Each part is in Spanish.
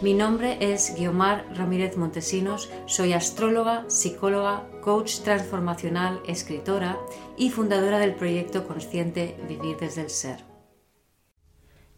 Mi nombre es Guiomar Ramírez Montesinos, soy astróloga, psicóloga, coach transformacional, escritora y fundadora del proyecto consciente Vivir desde el Ser.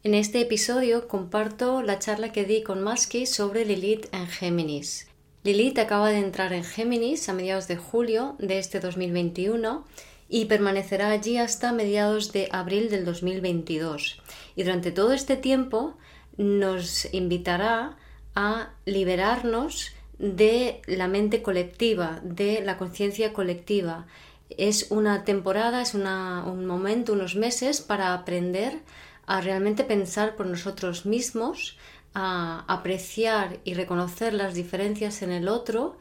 En este episodio comparto la charla que di con Maski sobre Lilith en Géminis. Lilith acaba de entrar en Géminis a mediados de julio de este 2021 y permanecerá allí hasta mediados de abril del 2022. Y durante todo este tiempo nos invitará a liberarnos de la mente colectiva, de la conciencia colectiva. Es una temporada, es un momento, unos meses para aprender a realmente pensar por nosotros mismos, a apreciar y reconocer las diferencias en el otro,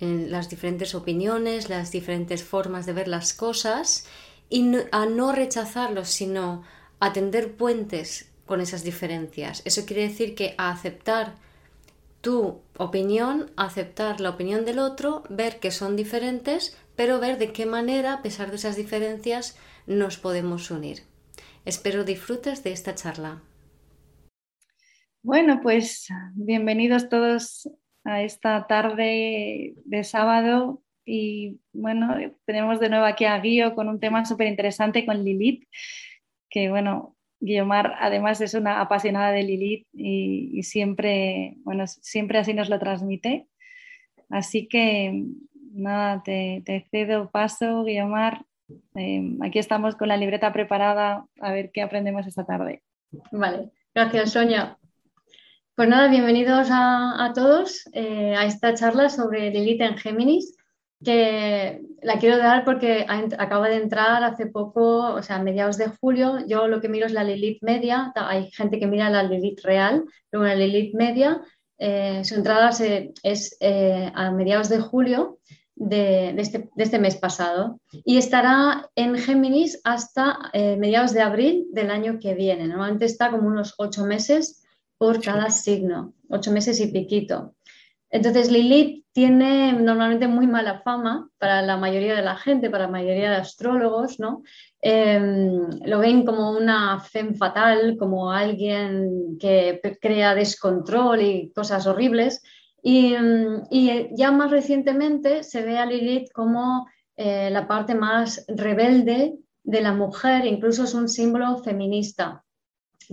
las diferentes opiniones, las diferentes formas de ver las cosas y a no rechazarlos, sino a tender puentes con esas diferencias. Eso quiere decir que aceptar tu opinión, aceptar la opinión del otro, ver que son diferentes, pero ver de qué manera, a pesar de esas diferencias, nos podemos unir. Espero disfrutes de esta charla. Bueno, pues bienvenidos todos a esta tarde de sábado y bueno, tenemos de nuevo aquí a Guío con un tema súper interesante con Lilith, que bueno, Guiomar además es una apasionada de Lilith y, siempre, bueno, siempre así nos lo transmite. Así que nada, te, cedo paso, Guiomar. Em, aquí estamos con la libreta preparada a ver qué aprendemos esta tarde. Vale, gracias Sonia. Pues nada, bienvenidos a, todos eh, a esta charla sobre Lilith en Géminis que la quiero dar porque acaba de entrar hace poco, o sea, a mediados de julio. Yo lo que miro es la Lilith media, hay gente que mira la Lilith real, pero una Lilith media, eh, su entrada es eh, a mediados de julio este, de, este, mes pasado y estará en Géminis hasta eh, mediados de abril del año que viene. Normalmente está como unos ocho meses por cada signo, ocho meses y piquito. Entonces Lilith tiene normalmente muy mala fama para la mayoría de la gente, para la mayoría de astrólogos, ¿no? Em, lo ven como una femme fatal, como alguien que crea descontrol y cosas horribles. Y, ya más recientemente se ve a Lilith como eh, la parte más rebelde de la mujer, incluso es un símbolo feminista.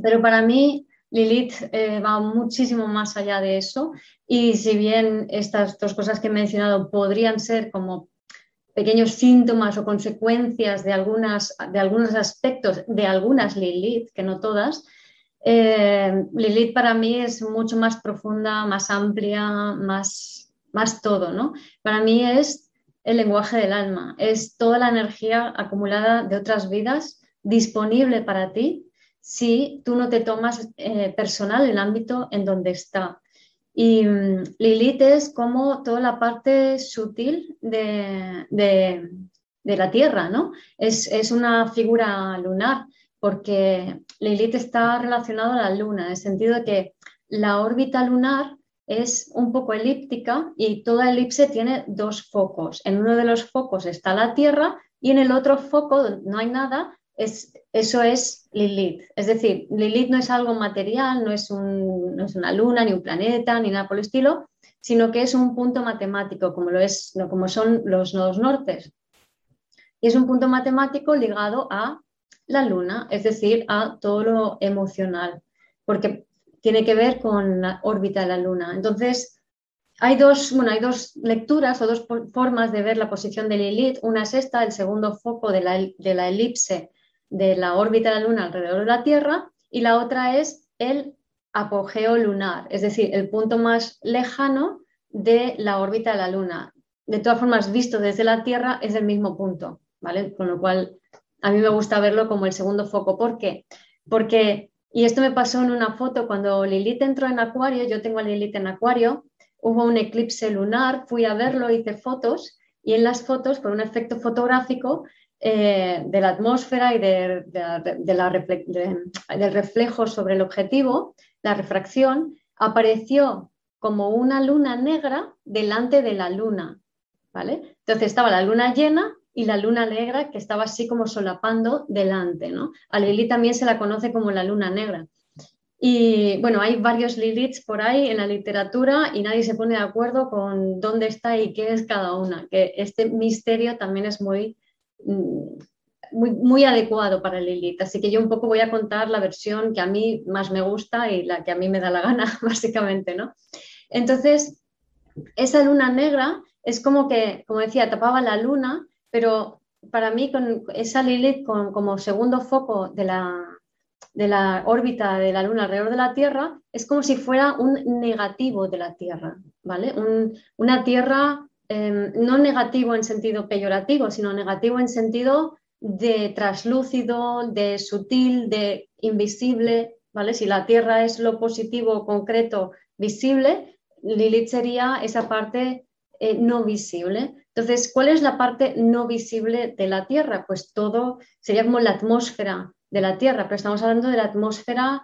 Pero para mí Lilith eh, va muchísimo más allá de eso y si bien estas dos cosas que he mencionado podrían ser como pequeños síntomas o consecuencias de, algunas, de algunos aspectos de algunas Lilith, que no todas, eh, Lilith para mí es mucho más profunda, más amplia, más, más todo. ¿no? Para mí es el lenguaje del alma, es toda la energía acumulada de otras vidas disponible para ti si tú no te tomas eh, personal el ámbito en donde está. Y mm, Lilith es como toda la parte sutil de, la Tierra, ¿no? Es, una figura lunar, porque Lilith está relacionada a la Luna, en el sentido de que la órbita lunar es un poco elíptica y toda elipse tiene dos focos. En uno de los focos está la Tierra y en el otro foco, no hay nada, es, eso es Lilith. Es decir, Lilith no es algo material, no es, una luna, ni un planeta, ni nada por el estilo, sino que es un punto matemático, como, lo es, como son los nodos nortes. Y es un punto matemático ligado a la luna, es decir, a todo lo emocional, porque tiene que ver con la órbita de la luna. Entonces, hay dos, bueno, hay dos lecturas o dos formas de ver la posición de Lilith. Una es esta, el segundo foco de la, de la elipse de la órbita de la Luna alrededor de la Tierra y la otra es el apogeo lunar, es decir, el punto más lejano de la órbita de la Luna. De todas formas, visto desde la Tierra es el mismo punto, ¿vale? Con lo cual, a mí me gusta verlo como el segundo foco. ¿Por qué? Porque, y esto me pasó en una foto, cuando Lilith entró en Acuario, yo tengo a Lilith en Acuario, hubo un eclipse lunar, fui a verlo, hice fotos y en las fotos, por un efecto fotográfico eh, de la atmósfera y de, del reflejo sobre el objetivo, la refracción, apareció como una luna negra delante de la luna. ¿vale? Entonces estaba la luna llena y la luna negra que estaba así como solapando delante. ¿no? A Lilith también se la conoce como la luna negra. Y bueno, hay varios Liliths por ahí en la literatura y nadie se pone de acuerdo con dónde está y qué es cada una, que este misterio también es muy, muy, muy adecuado para Lilith. Así que yo un poco voy a contar la versión que a mí más me gusta y la que a mí me da la gana, básicamente, ¿no? Entonces, esa luna negra es como que, como decía, tapaba la luna, pero para mí con esa Lilith como segundo foco de la, de la órbita de la Luna alrededor de la Tierra es como si fuera un negativo de la Tierra, ¿vale? una Tierra em, no negativo en sentido peyorativo, sino negativo en sentido de traslúcido, de sutil, de invisible, ¿vale? Si la Tierra es lo positivo, concreto, visible, Lilith sería esa parte eh, no visible. Entonces, ¿cuál es la parte no visible de la Tierra? Pues todo sería como la atmósfera de la Tierra, pero estamos hablando de la atmósfera,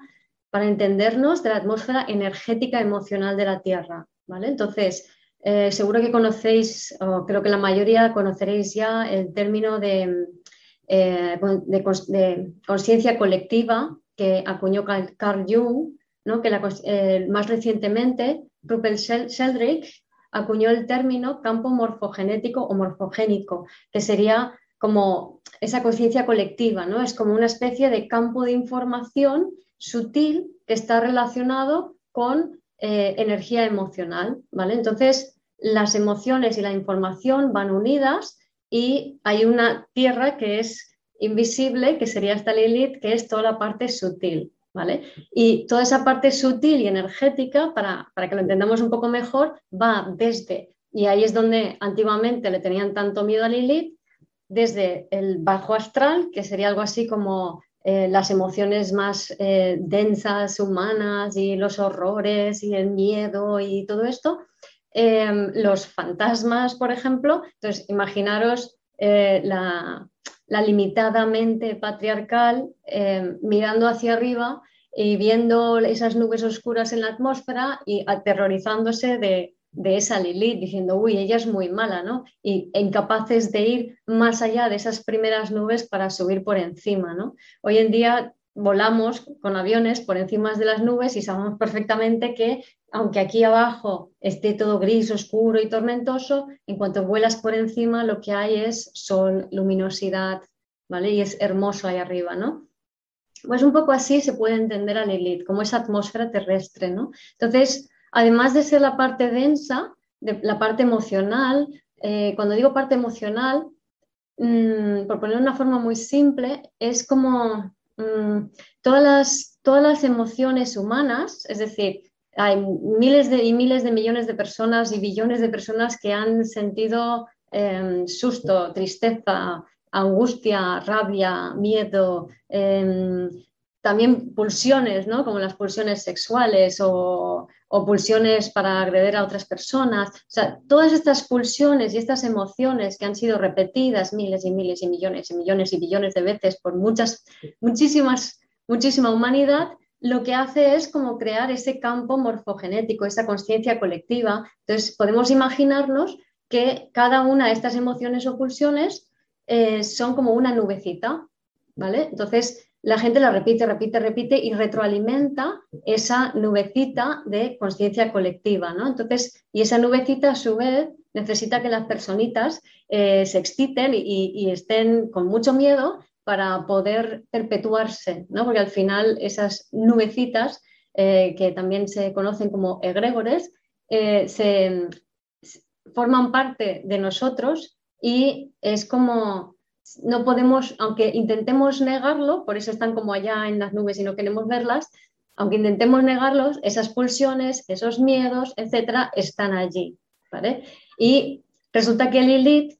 para entendernos, de la atmósfera energética emocional de la Tierra. ¿vale? Entonces, eh, seguro que conocéis, o creo que la mayoría conoceréis ya el término de, eh, conciencia colectiva que acuñó Carl Jung, ¿no? que más recientemente Rupert Sheldrake acuñó el término campo morfogenético o morfogénico, que sería como esa conciencia colectiva, ¿no? Es como una especie de campo de información sutil que está relacionado con eh, energía emocional, ¿vale? Entonces, las emociones y la información van unidas y hay una tierra que es invisible, que sería esta Lilith, que es toda la parte sutil, ¿vale? Y toda esa parte sutil y energética, para, para que lo entendamos un poco mejor, va desde, y ahí es donde antiguamente le tenían tanto miedo a Lilith, desde el bajo astral, que sería algo así como eh, las emociones más eh, densas, humanas, y los horrores y el miedo y todo esto, em, los fantasmas, por ejemplo. Entonces, imaginaros eh, la, la, limitada mente patriarcal em, mirando hacia arriba y viendo esas nubes oscuras en la atmósfera y aterrorizándose de de esa Lilith, diciendo, uy, ella es muy mala, ¿no? Y incapaces de ir más allá de esas primeras nubes para subir por encima, ¿no? Hoy en día volamos con aviones por encima de las nubes y sabemos perfectamente que aunque aquí abajo esté todo gris, oscuro y tormentoso, en cuanto vuelas por encima lo que hay es sol, luminosidad, ¿vale? Y es hermoso ahí arriba, ¿no? Pues un poco así se puede entender a Lilith, como esa atmósfera terrestre, ¿no? Entonces, además de ser la parte densa, de la parte emocional, eh, cuando digo parte emocional, mm, por poner una forma muy simple, es como mm, todas, las, todas las emociones humanas, es decir, hay miles y miles de millones de personas y billones de personas que han sentido em, susto, tristeza, angustia, rabia, miedo, em, también pulsiones, ¿no? como las pulsiones sexuales o, pulsiones para agredir a otras personas. O sea, todas estas pulsiones y estas emociones que han sido repetidas miles y miles y millones y millones y billones de veces por muchas, muchísimas, muchísima humanidad, lo que hace es como crear ese campo morfogenético, esa conciencia colectiva. Entonces, podemos imaginarnos que cada una de estas emociones o pulsiones eh, son como una nubecita, ¿vale? Entonces, la gente la repite, repite, repite y retroalimenta esa nubecita de conciencia colectiva, ¿no? Entonces, y esa nubecita a su vez necesita que las personitas eh, se exciten y, estén con mucho miedo para poder perpetuarse, ¿no? Porque al final esas nubecitas, eh, que también se conocen como egregores, eh, se forman parte de nosotros y es como no podemos, aunque intentemos negarlo, por eso están como allá en las nubes y no queremos verlas, aunque intentemos negarlos, esas pulsiones, esos miedos, etcétera, están allí. ¿vale? Y resulta que Lilith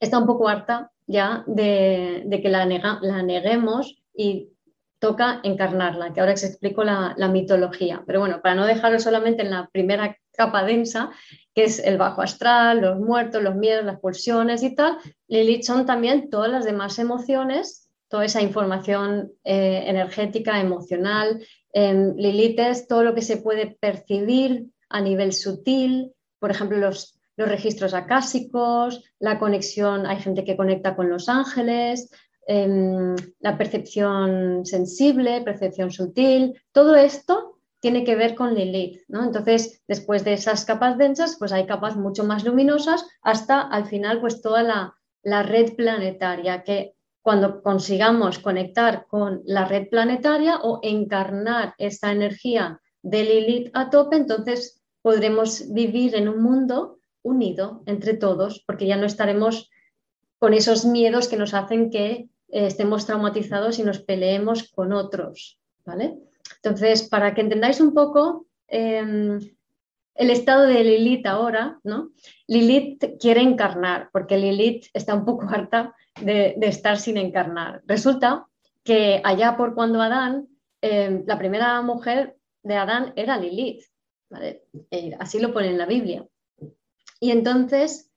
está un poco harta ya de, que la, la neguemos y toca encarnarla, que ahora os explico la, mitología. Pero bueno, para no dejarlo solamente en la primera capa densa, que es el bajo astral, los muertos, los miedos, las pulsiones y tal, Lilith son también todas las demás emociones, toda esa información eh, energética, emocional. Lilith es todo lo que se puede percibir a nivel sutil, por ejemplo, los, los registros acásicos, la conexión, hay gente que conecta con los ángeles, Em, la percepción sensible, percepción sutil, todo esto tiene que ver con Lilith, ¿no? Entonces, después de esas capas densas, pues hay capas mucho más luminosas hasta al final, pues toda la, la red planetaria, que cuando consigamos conectar con la red planetaria o encarnar esa energía de Lilith a tope, entonces podremos vivir en un mundo unido entre todos, porque ya no estaremos con esos miedos que nos hacen que eh, estemos traumatizados y nos peleemos con otros, ¿vale? Entonces, para que entendáis un poco em, el estado de Lilith ahora, ¿no? Lilith quiere encarnar, porque Lilith está un poco harta de, estar sin encarnar. Resulta que allá por cuando Adán, em, la primera mujer de Adán era Lilith, ¿vale? Eh, así lo pone en la Biblia. Y entonces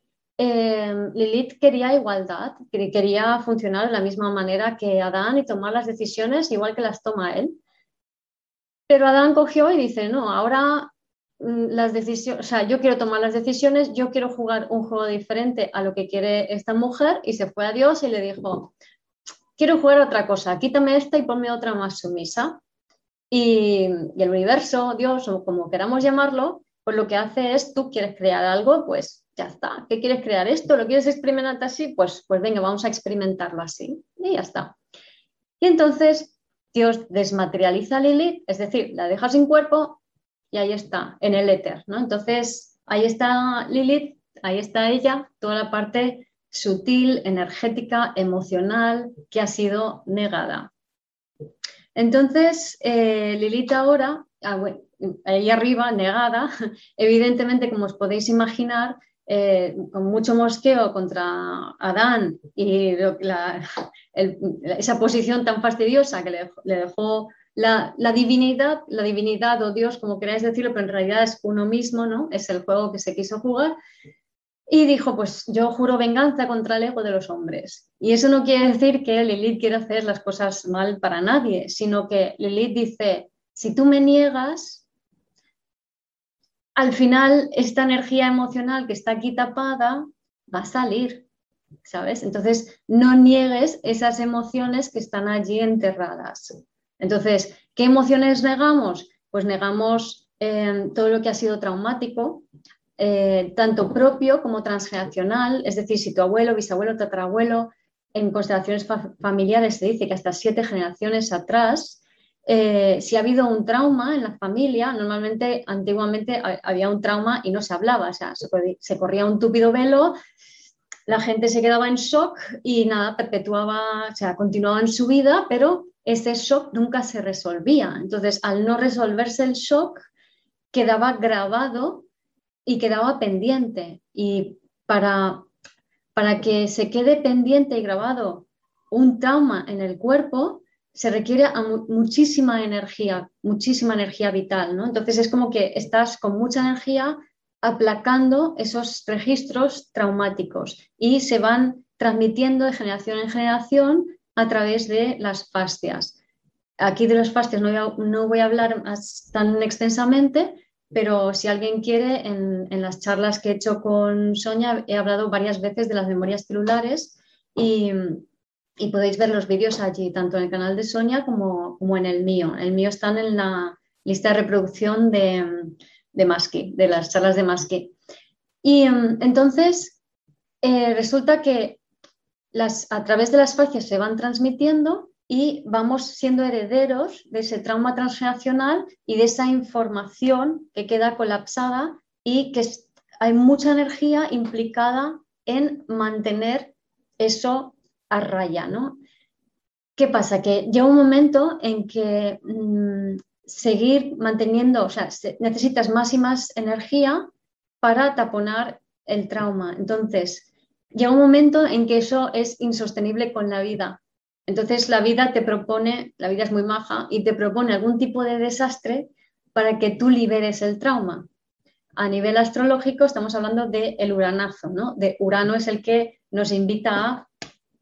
Em, Lilith quería igualdad, quería funcionar de la misma manera que Adán y tomar las decisiones igual que las toma él. Pero Adán cogió y dice, no, ahora mm, las decisiones, o sea, yo quiero tomar las decisiones, yo quiero jugar un juego diferente a lo que quiere esta mujer y se fue a Dios y le dijo, quiero jugar otra cosa, quítame esta y ponme otra más sumisa. Y, y el universo, Dios o como queramos llamarlo, pues lo que hace es, tú quieres crear algo, pues ya está. ¿Qué quieres crear esto? ¿Lo quieres experimentar así? Pues, pues venga, vamos a experimentarlo así. Y ya está. Y entonces Dios desmaterializa a Lilith, es decir, la deja sin cuerpo y ahí está, en el éter. ¿no? Entonces, ahí está Lilith, ahí está ella, toda la parte sutil, energética, emocional que ha sido negada. Entonces, eh, Lilith ahora, ah, ahí arriba, negada, evidentemente, como os podéis imaginar, eh, con mucho mosqueo contra Adán y esa posición tan fastidiosa que le, dejó la, divinidad, la divinidad o Dios, como queráis decirlo, pero en realidad es uno mismo, ¿no? Es el juego que se quiso jugar. Y dijo, pues yo juro venganza contra el ego de los hombres. Y eso no quiere decir que Lilith quiera hacer las cosas mal para nadie, sino que Lilith dice, si tú me niegas, al final esta energía emocional que está aquí tapada va a salir, ¿sabes? Entonces, no niegues esas emociones que están allí enterradas. Entonces, ¿qué emociones negamos? Pues negamos eh, todo lo que ha sido traumático, eh, tanto propio como transgeneracional, es decir, si tu abuelo, bisabuelo, tatarabuelo, en constelaciones familiares se dice que hasta siete generaciones atrás eh, si ha habido un trauma en la familia, normalmente antiguamente había un trauma y no se hablaba, o sea, se, corría un túpido velo, la gente se quedaba en shock y nada, perpetuaba, o sea, continuaba en su vida, pero ese shock nunca se resolvía. Entonces, al no resolverse el shock, quedaba grabado y quedaba pendiente. Y para, para que se quede pendiente y grabado un trauma en el cuerpo, se requiere muchísima energía, muchísima energía vital, ¿no? Entonces es como que estás con mucha energía aplacando esos registros traumáticos y se van transmitiendo de generación en generación a través de las fascias. Aquí de los fascias no voy a, hablar tan extensamente, pero si alguien quiere, en, en, las charlas que he hecho con Sonia he hablado varias veces de las memorias celulares y, y podéis ver los vídeos allí, tanto en el canal de Sonia como, como en el mío. El mío está en la lista de reproducción de, de Maski, de las charlas de Maski. Y em, entonces eh, resulta que las, a través de las fascias se van transmitiendo y vamos siendo herederos de ese trauma transgeneracional y de esa información que queda colapsada y que hay mucha energía implicada en mantener eso a raya, ¿no? ¿Qué pasa? Que llega un momento en que mm, seguir manteniendo, o sea, necesitas más y más energía para taponar el trauma. Entonces, llega un momento en que eso es insostenible con la vida. Entonces la vida te propone, la vida es muy maja y te propone algún tipo de desastre para que tú liberes el trauma. A nivel astrológico estamos hablando del el uranazo, ¿no? De Urano es el que nos invita a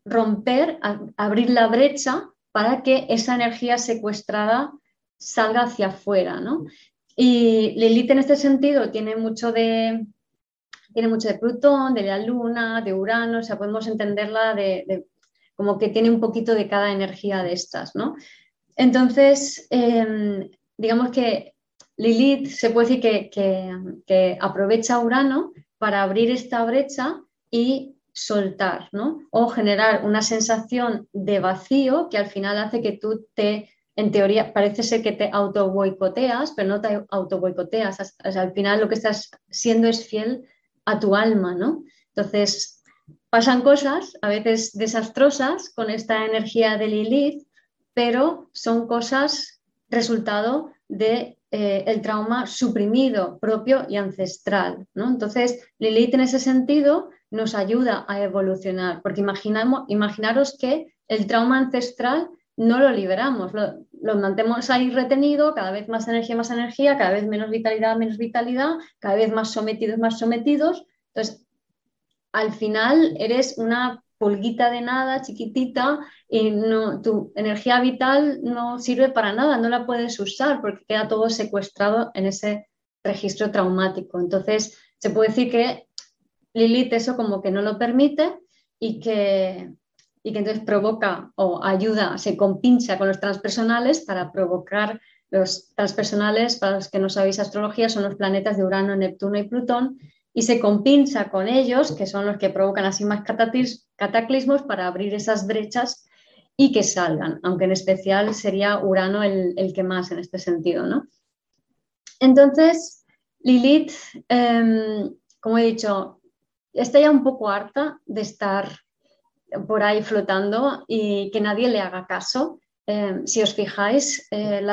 romper, abrir la brecha para que esa energía secuestrada salga hacia afuera, ¿no? Y Lilith en este sentido tiene mucho de, tiene mucho de Plutón, de la Luna, de Urano, o sea, podemos entenderla de, como que tiene un poquito de cada energía de estas, ¿no? Entonces, em, digamos que Lilith se puede decir que, que, aprovecha Urano para abrir esta brecha y soltar, ¿no? O generar una sensación de vacío que al final hace que tú te, en teoría, parece ser que te auto boicoteas, pero no te auto boicoteas. al final lo que estás siendo es fiel a tu alma, ¿no? Entonces, pasan cosas a veces desastrosas con esta energía de Lilith, pero son cosas resultado de eh, el trauma suprimido propio y ancestral. ¿no? Entonces, Lilith en ese sentido nos ayuda a evolucionar, porque imaginamos, imaginaros que el trauma ancestral no lo liberamos, lo, lo mantenemos ahí retenido, cada vez más energía, más energía, cada vez menos vitalidad, menos vitalidad, cada vez más sometidos, más sometidos. Entonces, al final eres una pulguita de nada, chiquitita, y no, tu energía vital no sirve para nada, no la puedes usar porque queda todo secuestrado en ese registro traumático. Entonces, se puede decir que Lilith eso como que no lo permite y que, y que entonces provoca o ayuda, se compincha con los transpersonales para provocar los transpersonales, para los que no sabéis astrología, son los planetas de Urano, Neptuno y Plutón, y se compincha con ellos, que son los que provocan así más cataclismos para abrir esas brechas y que salgan, aunque en especial sería Urano el, que más en este sentido. Entonces, Lilith, em, como he dicho, está ya un poco harta de estar por ahí flotando y que nadie le haga caso. Em, si os fijáis, eh,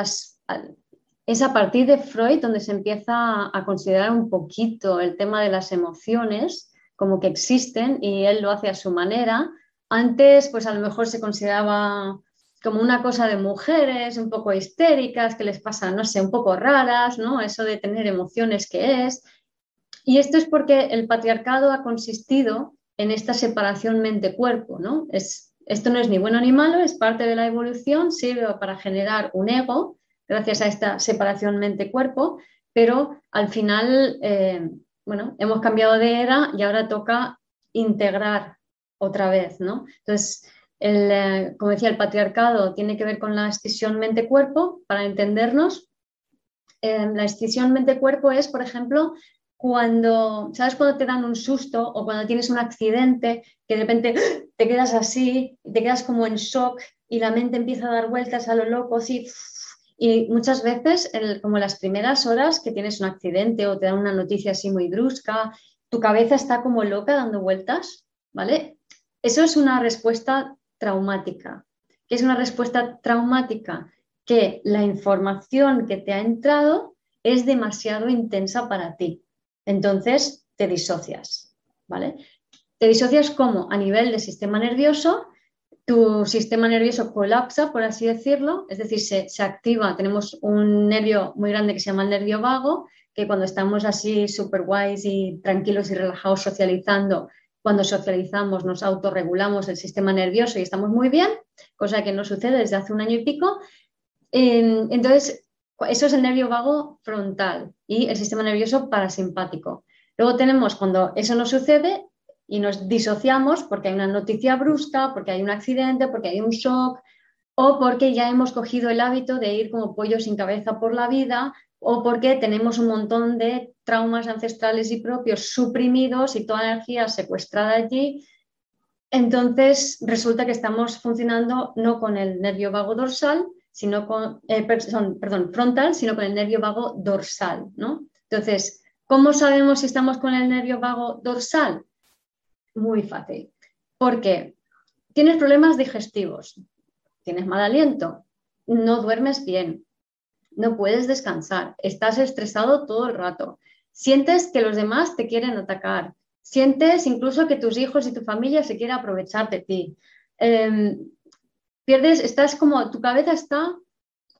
es a partir de Freud donde se empieza a considerar un poquito el tema de las emociones como que existen y él lo hace a su manera. Antes, pues a lo mejor se consideraba como una cosa de mujeres un poco histéricas, que les pasa, no sé, un poco raras, ¿no? Eso de tener emociones que es. Y esto es porque el patriarcado ha consistido en esta separación mente-cuerpo, ¿no? Es, esto no es ni bueno ni malo, es parte de la evolución, sirve para generar un ego gracias a esta separación mente-cuerpo, pero al final, eh, bueno, hemos cambiado de era y ahora toca integrar otra vez, ¿no? Entonces, eh, como decía, el patriarcado tiene que ver con la escisión mente-cuerpo, para entendernos. Eh, la escisión mente-cuerpo es, por ejemplo, cuando, ¿sabes? Cuando te dan un susto o cuando tienes un accidente que de repente te quedas así, te quedas como en shock y la mente empieza a dar vueltas a lo loco, así, y muchas veces, como las primeras horas que tienes un accidente o te dan una noticia así muy brusca, tu cabeza está como loca dando vueltas, ¿vale? Eso es una respuesta traumática. ¿Qué es una respuesta traumática? Que la información que te ha entrado es demasiado intensa para ti. Entonces te disocias, ¿vale? Te disocias como a nivel del sistema nervioso tu sistema nervioso colapsa, por así decirlo, es decir, se, activa. Tenemos un nervio muy grande que se llama el nervio vago, que cuando estamos así súper guays y tranquilos y relajados socializando, cuando socializamos nos autorregulamos el sistema nervioso y estamos muy bien, cosa que no sucede desde hace un año y pico. Entonces, eso es el nervio vago frontal y el sistema nervioso parasimpático. Luego tenemos, cuando eso no sucede, y nos disociamos porque hay una noticia brusca, porque hay un accidente, porque hay un shock o porque ya hemos cogido el hábito de ir como pollo sin cabeza por la vida o porque tenemos un montón de traumas ancestrales y propios suprimidos y toda energía secuestrada allí. Entonces resulta que estamos funcionando no con el nervio vago dorsal, sino con, eh, perdón, frontal, sino con el nervio vago dorsal. ¿no? Entonces, ¿cómo sabemos si estamos con el nervio vago dorsal? muy fácil. Porque tienes problemas digestivos, tienes mal aliento, no duermes bien, no puedes descansar, estás estresado todo el rato, sientes que los demás te quieren atacar, sientes incluso que tus hijos y tu familia se quieren aprovechar de ti. Em, pierdes, estás como, tu cabeza está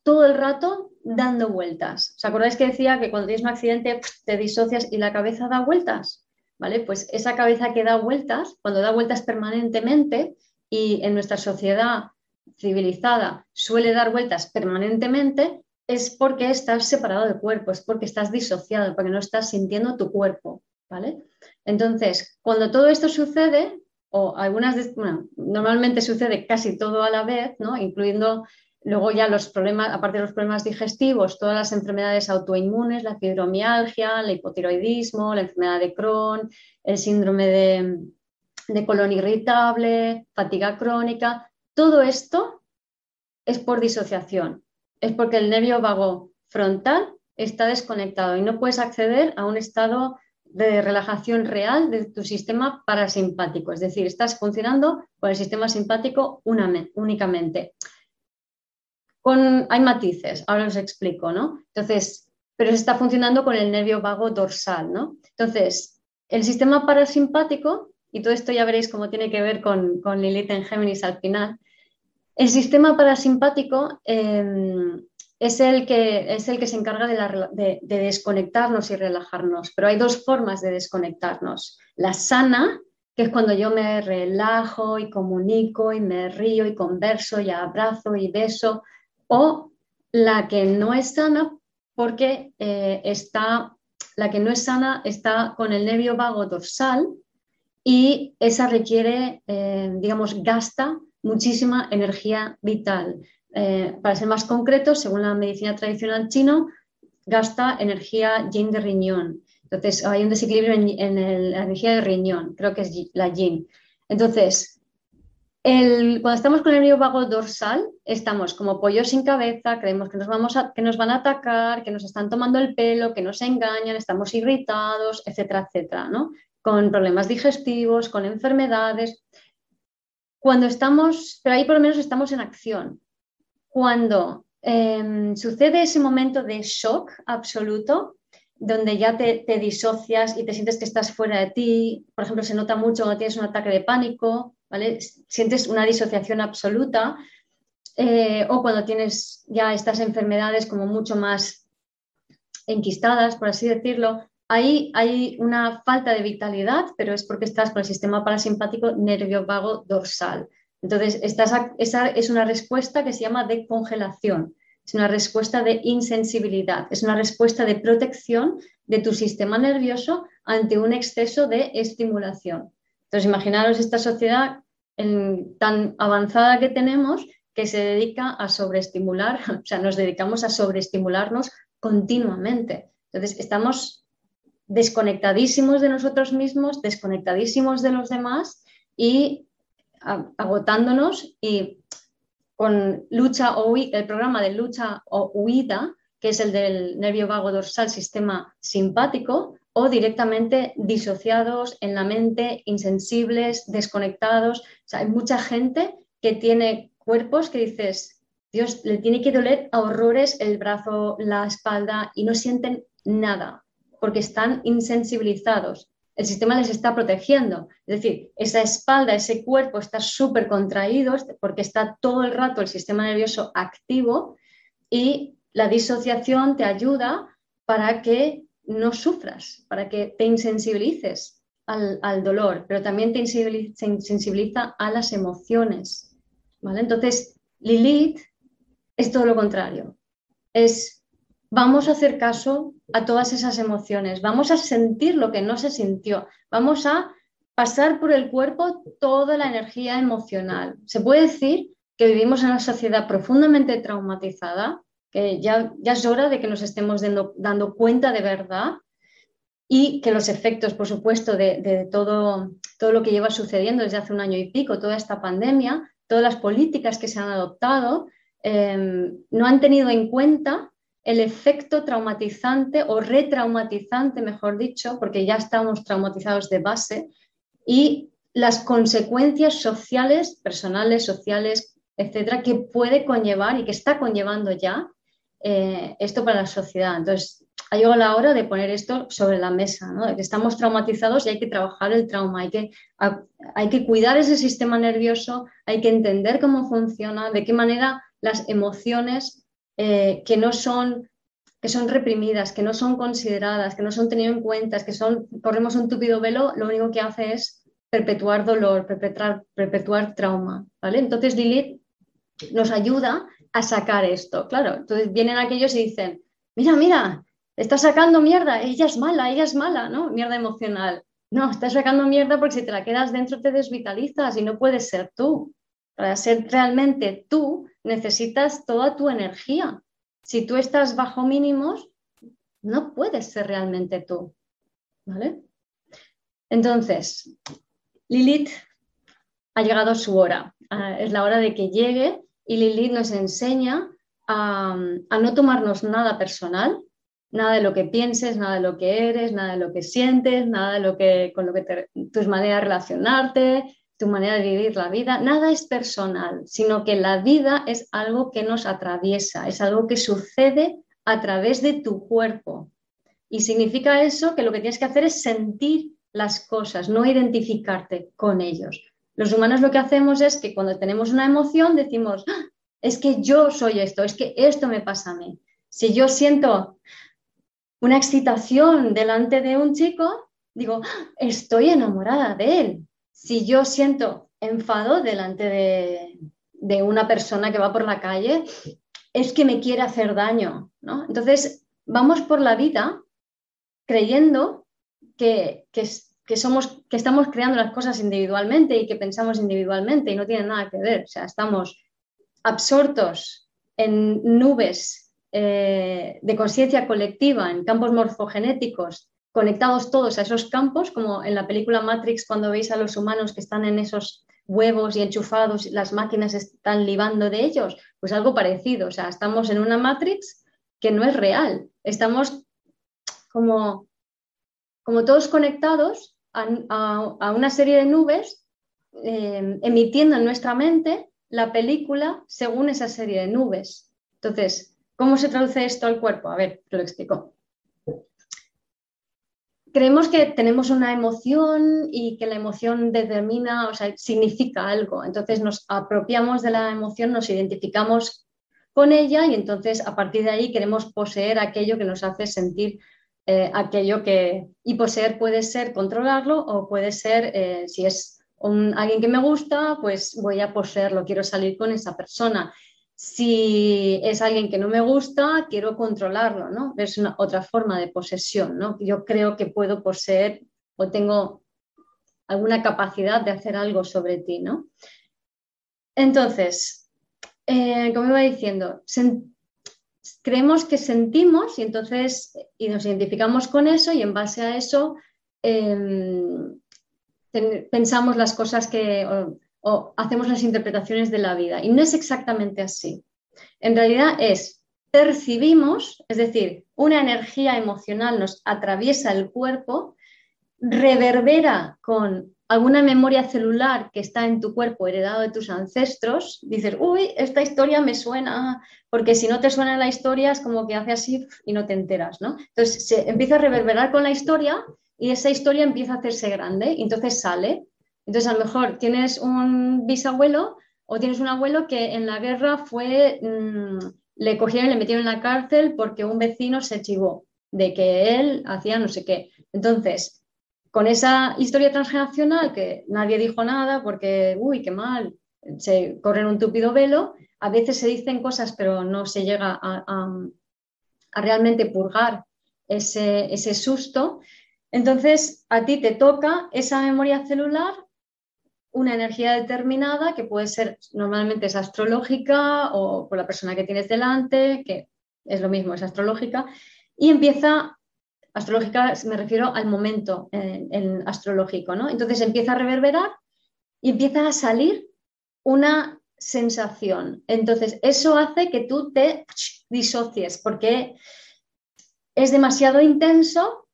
todo el rato dando vueltas. ¿Os acordáis que decía que cuando tienes un accidente te disocias y la cabeza da vueltas? ¿Vale? Pues esa cabeza que da vueltas, cuando da vueltas permanentemente y en nuestra sociedad civilizada suele dar vueltas permanentemente, es porque estás separado del cuerpo, es porque estás disociado, porque no estás sintiendo tu cuerpo, ¿vale? Entonces, cuando todo esto sucede, o algunas, normalmente sucede casi todo a la vez, ¿no? Incluyendo luego ya los problemas, aparte de los problemas digestivos, todas las enfermedades autoinmunes, la fibromialgia, el hipotiroidismo, la enfermedad de Crohn, el síndrome de, de colon irritable, fatiga crónica, todo esto es por disociación es porque el nervio vago frontal está desconectado y no puedes acceder a un estado de relajación real de tu sistema parasimpático. Es decir, estás funcionando con el sistema simpático únicamente. Con, hay matices, ahora os explico, ¿no? Entonces, pero se está funcionando con el nervio vago dorsal, ¿no? Entonces, el sistema parasimpático, y todo esto ya veréis cómo tiene que ver con, con Lilith en Géminis al final, el sistema parasimpático em, es, el que, es, el que, se encarga de, desconectarnos y relajarnos, pero hay dos formas de desconectarnos. La sana, que es cuando yo me relajo y comunico y me río y converso y abrazo y beso, o la que no es sana porque eh, está, la que no es sana está con el nervio vago dorsal y esa requiere, eh, digamos, gasta muchísima energía vital. Eh, para ser más concreto, según la medicina tradicional chino, gasta energía yin de riñón. Entonces, hay un desequilibrio en, la energía de riñón, creo que es la yin. Entonces, cuando estamos con el nervio vago dorsal, estamos como pollos sin cabeza, creemos que nos, vamos que nos van a atacar, que nos están tomando el pelo, que nos engañan, estamos irritados, etcétera, etcétera, ¿no? Con problemas digestivos, con enfermedades. Cuando estamos, pero ahí por lo menos estamos en acción. Cuando em, sucede ese momento de shock absoluto, donde ya te, disocias y te sientes que estás fuera de ti, por ejemplo, se nota mucho cuando tienes un ataque de pánico, ¿vale? Sientes una disociación absoluta, eh, o cuando tienes ya estas enfermedades como mucho más enquistadas, por así decirlo, Ahí hay una falta de vitalidad, pero es porque estás con el sistema parasimpático nervio vago dorsal. Entonces, esa es una respuesta que se llama de congelación, es una respuesta de insensibilidad, es una respuesta de protección de tu sistema nervioso ante un exceso de estimulación. Entonces, imaginaros esta sociedad tan avanzada que tenemos que se dedica a sobreestimular, o sea, nos dedicamos a sobreestimularnos continuamente. Entonces, estamos desconectadísimos de nosotros mismos, desconectadísimos de los demás y agotándonos y con lucha o el programa de lucha o huida, que es el del nervio vago dorsal, sistema simpático, o directamente disociados en la mente, insensibles, desconectados. hay mucha gente que tiene cuerpos que dices, Dios, le tiene que doler a horrores el brazo, la espalda y no sienten nada porque están insensibilizados. El sistema les está protegiendo. Es decir, esa espalda, ese cuerpo está súper contraído porque está todo el rato el sistema nervioso activo y la disociación te ayuda para que no sufras, para que te insensibilices al, dolor, pero también te sensibiliza a las emociones. ¿vale? Entonces, Lilith es todo lo contrario. Es vamos a hacer caso a todas esas emociones, vamos a sentir lo que no se sintió, vamos a pasar por el cuerpo toda la energía emocional. Se puede decir que vivimos en una sociedad profundamente traumatizada, que ya, ya es hora de que nos estemos dando, cuenta de verdad y que los efectos, por supuesto, de, todo, todo lo que lleva sucediendo desde hace un año y pico, toda esta pandemia, todas las políticas que se han adoptado, eh, no han tenido en cuenta el efecto traumatizante o retraumatizante, mejor dicho, porque ya estamos traumatizados de base, y las consecuencias sociales, personales, sociales, etcétera, que puede conllevar y que está conllevando ya eh, esto para la sociedad. Entonces, ha llegado la hora de poner esto sobre la mesa, ¿no? que estamos traumatizados y hay que trabajar el trauma, hay que, hay que cuidar ese sistema nervioso, hay que entender cómo funciona, de qué manera las emociones eh, que no son que son reprimidas, que no son consideradas, que no son tenidas en cuenta, que son, corremos un tupido velo, lo único que hace es perpetuar dolor, perpetuar, perpetuar trauma. ¿vale? Entonces Lilith nos ayuda a sacar esto. Claro, entonces vienen aquellos y dicen, mira, mira, está sacando mierda, ella es mala, ella es mala, ¿no? Mierda emocional. No, estás sacando mierda porque si te la quedas dentro te desvitalizas y no puedes ser tú. Para ser realmente tú necesitas toda tu energía. Si tú estás bajo mínimos, no puedes ser realmente tú. ¿Vale? Entonces, Lilith ha llegado su hora. Ah, es la hora de que llegue y Lilith nos enseña a, no tomarnos nada personal, nada de lo que pienses, nada de lo que eres, nada de lo que sientes, nada de lo que con lo que tus maneras de relacionarte, tu manera de vivir la vida, nada es personal, sino que la vida es algo que nos atraviesa, es algo que sucede a través de tu cuerpo. Y significa eso que lo que tienes que hacer es sentir las cosas, no identificarte con ellos. Los humanos lo que hacemos es que cuando tenemos una emoción decimos, ¡Ah! es que yo soy esto, es que esto me pasa a mí. Si yo siento una excitación delante de un chico, digo, ¡Ah! estoy enamorada de él. Si yo siento enfado delante de, una persona que va por la calle, es que me quiere hacer daño. ¿no? Entonces, vamos por la vida creyendo que, somos, que estamos creando las cosas individualmente y que pensamos individualmente y no tiene nada que ver. O sea, estamos absortos en nubes eh, de conciencia colectiva, en campos morfogenéticos, conectados todos a esos campos, como en la película Matrix, cuando veis a los humanos que están en esos huevos y enchufados, las máquinas están libando de ellos, pues algo parecido. O sea, estamos en una Matrix que no es real. Estamos como, como todos conectados a, una serie de nubes eh, emitiendo en nuestra mente la película según esa serie de nubes. Entonces, ¿cómo se traduce esto al cuerpo? A ver, te lo explico. Creemos que tenemos una emoción y que la emoción determina, o sea, significa algo. Entonces nos apropiamos de la emoción, nos identificamos con ella y entonces a partir de ahí queremos poseer aquello que nos hace sentir eh, aquello que... Y poseer puede ser controlarlo o puede ser, eh, si es alguien que me gusta, pues voy a poseerlo, quiero salir con esa persona. Si es alguien que no me gusta, quiero controlarlo, ¿no? Es otra forma de posesión, ¿no? Yo creo que puedo poseer o tengo alguna capacidad de hacer algo sobre ti, ¿no? Entonces, eh, como iba diciendo, creemos que sentimos y entonces y nos identificamos con eso y en base a eso em, pensamos las cosas que hacemos las interpretaciones de la vida. Y no es exactamente así. En realidad es percibimos, es decir, una energía emocional nos atraviesa el cuerpo, reverbera con alguna memoria celular que está en tu cuerpo heredado de tus ancestros, dices, uy, esta historia me suena, porque si no te suena la historia es como que hace así y no te enteras, ¿no? Entonces se empieza a reverberar con la historia y esa historia empieza a hacerse grande y entonces sale. Entonces a lo mejor tienes un bisabuelo o tienes un abuelo que en la guerra fue, mm, le cogieron y le metieron en la cárcel porque un vecino se chivó de que él hacía no sé qué. Entonces, con esa historia transgeneracional que nadie dijo nada porque, uy, qué mal, se corre un tupido velo, a veces se dicen cosas pero no se llega a, realmente purgar ese, ese susto. Entonces, a ti te toca esa memoria celular una energía determinada que puede ser normalmente es astrológica o por la persona que tienes delante, que es lo mismo, es astrológica, y empieza Astrológica me refiero al momento en, astrológico, ¿no? Entonces empieza a reverberar y empieza a salir una sensación. Entonces eso hace que tú te disocies porque es demasiado intenso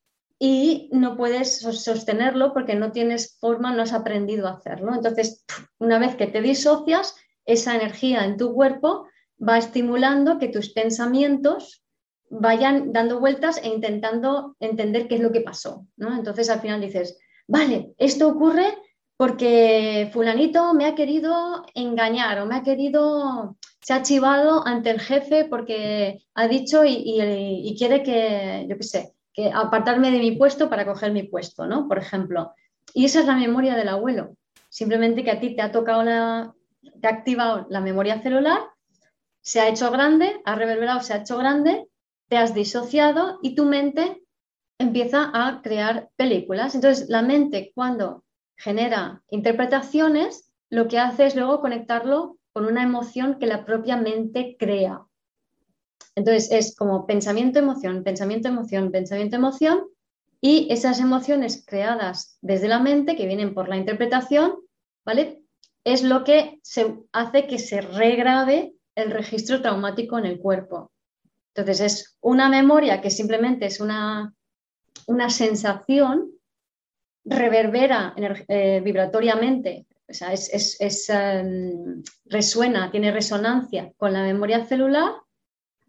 y no puedes sostenerlo porque no tienes forma, no has aprendido a hacerlo. Entonces, una vez que te disocias, esa energía en tu cuerpo va estimulando que tus pensamientos vayan dando vueltas e intentando entender qué es lo que pasó. ¿no? Entonces al final dices, vale, esto ocurre porque fulanito me ha querido engañar o me ha querido, se ha chivado ante el jefe porque ha dicho y, quiere que, yo qué sé, que apartarme de mi puesto para coger mi puesto, ¿no? Por ejemplo. Y esa es la memoria del abuelo. Simplemente que a ti te ha tocado la, te ha activado la memoria celular, se ha hecho grande, ha reverberado, se ha hecho grande, te has disociado y tu mente empieza a crear películas. Entonces, la mente cuando genera interpretaciones, lo que hace es luego conectarlo con una emoción que la propia mente crea. Entonces es como pensamiento, emoción, pensamiento, emoción, pensamiento, emoción y esas emociones creadas desde la mente que vienen por la interpretación, ¿vale? Es lo que se hace que se regrabe el registro traumático en el cuerpo. Entonces es una memoria que simplemente es una, una sensación reverbera eh, vibratoriamente, sea, es, em, resuena, tiene resonancia con la memoria celular,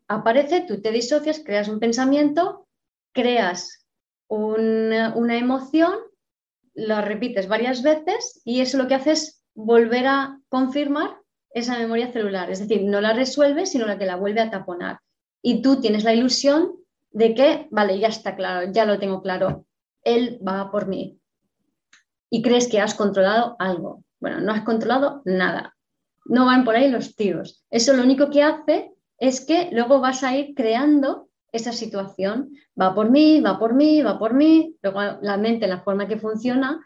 aparece, tú te disocias, creas un pensamiento, creas una, emoción, la repites varias veces y eso lo que hace es volver a confirmar esa memoria celular, es decir, no la resuelve, sino la que la vuelve a taponar. Y tú tienes la ilusión de que, vale, ya está claro, ya lo tengo claro, él va por mí, y crees que has controlado algo. Bueno, no has controlado nada. No van por ahí los tiros. Eso lo único que hace es que luego vas a ir creando esa situación. Va por mí, va por mí, va por mí. Luego la mente, la forma que funciona,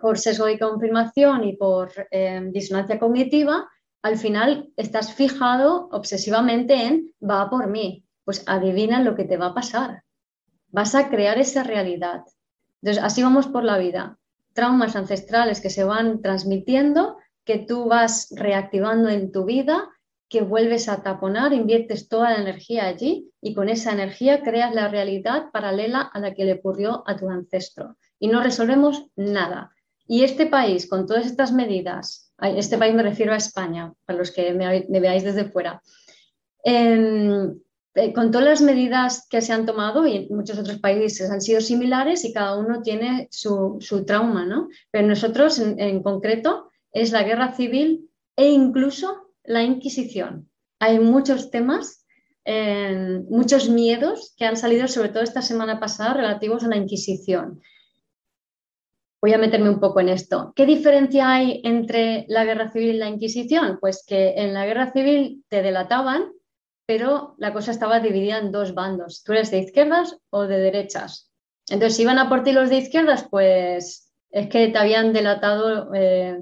por sesgo de confirmación y por eh, disonancia cognitiva, al final estás fijado obsesivamente en va por mí. Pues adivina lo que te va a pasar. Vas a crear esa realidad. Entonces, así vamos por la vida traumas ancestrales que se van transmitiendo, que tú vas reactivando en tu vida, que vuelves a taponar, inviertes toda la energía allí y con esa energía creas la realidad paralela a la que le ocurrió a tu ancestro. Y no resolvemos nada. Y este país, con todas estas medidas, este país me refiero a España, para los que me, veáis desde fuera, em, eh, con todas las medidas que se han tomado y en muchos otros países han sido similares y cada uno tiene su, trauma, ¿no? Pero nosotros en, concreto es la guerra civil e incluso la Inquisición. Hay muchos temas, muchos miedos que han salido sobre todo esta semana pasada relativos a la Inquisición. Voy a meterme un poco en esto. ¿Qué diferencia hay entre la guerra civil y la Inquisición? Pues que en la guerra civil te delataban pero la cosa estaba dividida en dos bandos. Tú eres de izquierdas o de derechas. Entonces, si iban a por ti los de izquierdas, pues es que te habían delatado, eh,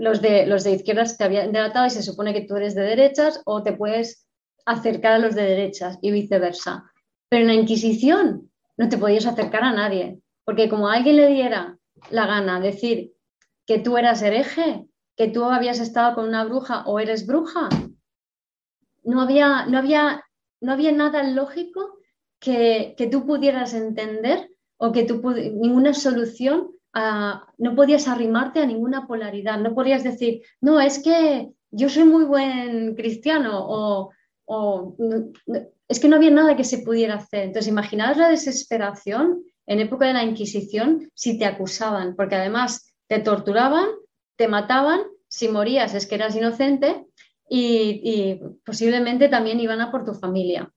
los, de, los de izquierdas te habían delatado y se supone que tú eres de derechas o te puedes acercar a los de derechas y viceversa. Pero en la Inquisición no te podías acercar a nadie, porque como a alguien le diera la gana decir que tú eras hereje, que tú habías estado con una bruja o eres bruja, no había, no había, no había nada lógico que, tú pudieras entender o que tú ninguna solución, no podías arrimarte a ninguna polaridad, no podías decir, no, es que yo soy muy buen cristiano o, es que no había nada que se pudiera hacer. Entonces, imaginaos la desesperación en época de la Inquisición si te acusaban, porque además te torturaban, te mataban, si morías es que eras inocente y, posiblemente también iban a por tu familia.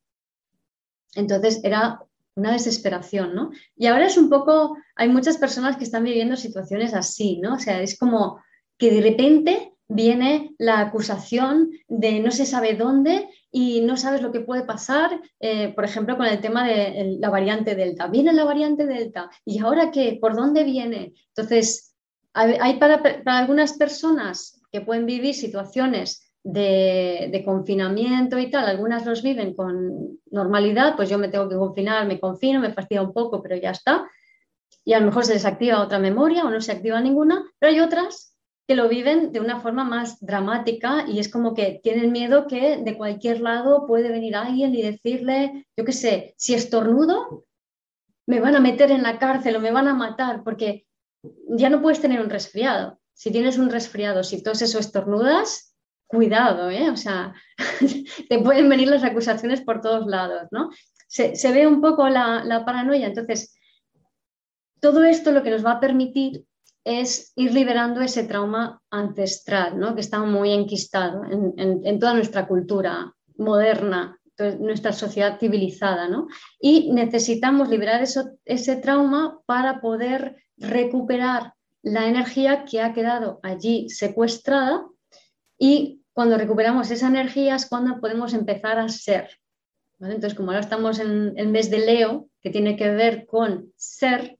Entonces era una desesperación, ¿no? Y ahora es un poco, hay muchas personas que están viviendo situaciones así, ¿no? O sea, es como que de repente viene la acusación de no se sabe dónde y no sabes lo que puede pasar, eh, por ejemplo, con el tema de la variante Delta. Viene la variante Delta y ahora qué, ¿por dónde viene? Entonces, hay para, para algunas personas que pueden vivir situaciones de, confinamiento y tal, algunas los viven con normalidad, pues yo me tengo que confinar, me confino, me fastidia un poco, pero ya está. Y a lo mejor se les activa otra memoria o no se activa ninguna, pero hay otras que lo viven de una forma más dramática y es como que tienen miedo que de cualquier lado puede venir alguien y decirle, yo qué sé, si estornudo, me van a meter en la cárcel o me van a matar, porque ya no puedes tener un resfriado. Si tienes un resfriado, si toses o estornudas, cuidado, ¿eh? O sea, te pueden venir las acusaciones por todos lados, ¿no? Se, ve un poco la, paranoia. Entonces, todo esto lo que nos va a permitir es ir liberando ese trauma ancestral, ¿no? que está muy enquistado en, toda nuestra cultura moderna, nuestra sociedad civilizada. ¿no? Y necesitamos liberar eso, ese trauma para poder recuperar la energía que ha quedado allí secuestrada y cuando recuperamos esa energía es cuando podemos empezar a ser. Entonces, como ahora estamos en el mes de Leo, que tiene que ver con ser,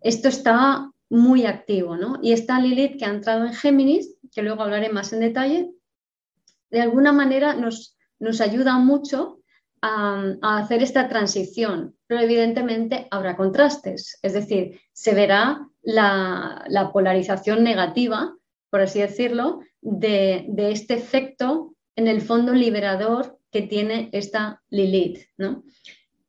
esto está muy activo, ¿no? Y esta Lilith que ha entrado en Géminis, que luego hablaré más en detalle, de alguna manera nos, nos ayuda mucho a, hacer esta transición, pero evidentemente habrá contrastes, es decir, se verá la polarización negativa, por así decirlo, de, este efecto en el fondo liberador que tiene esta Lilith. ¿no?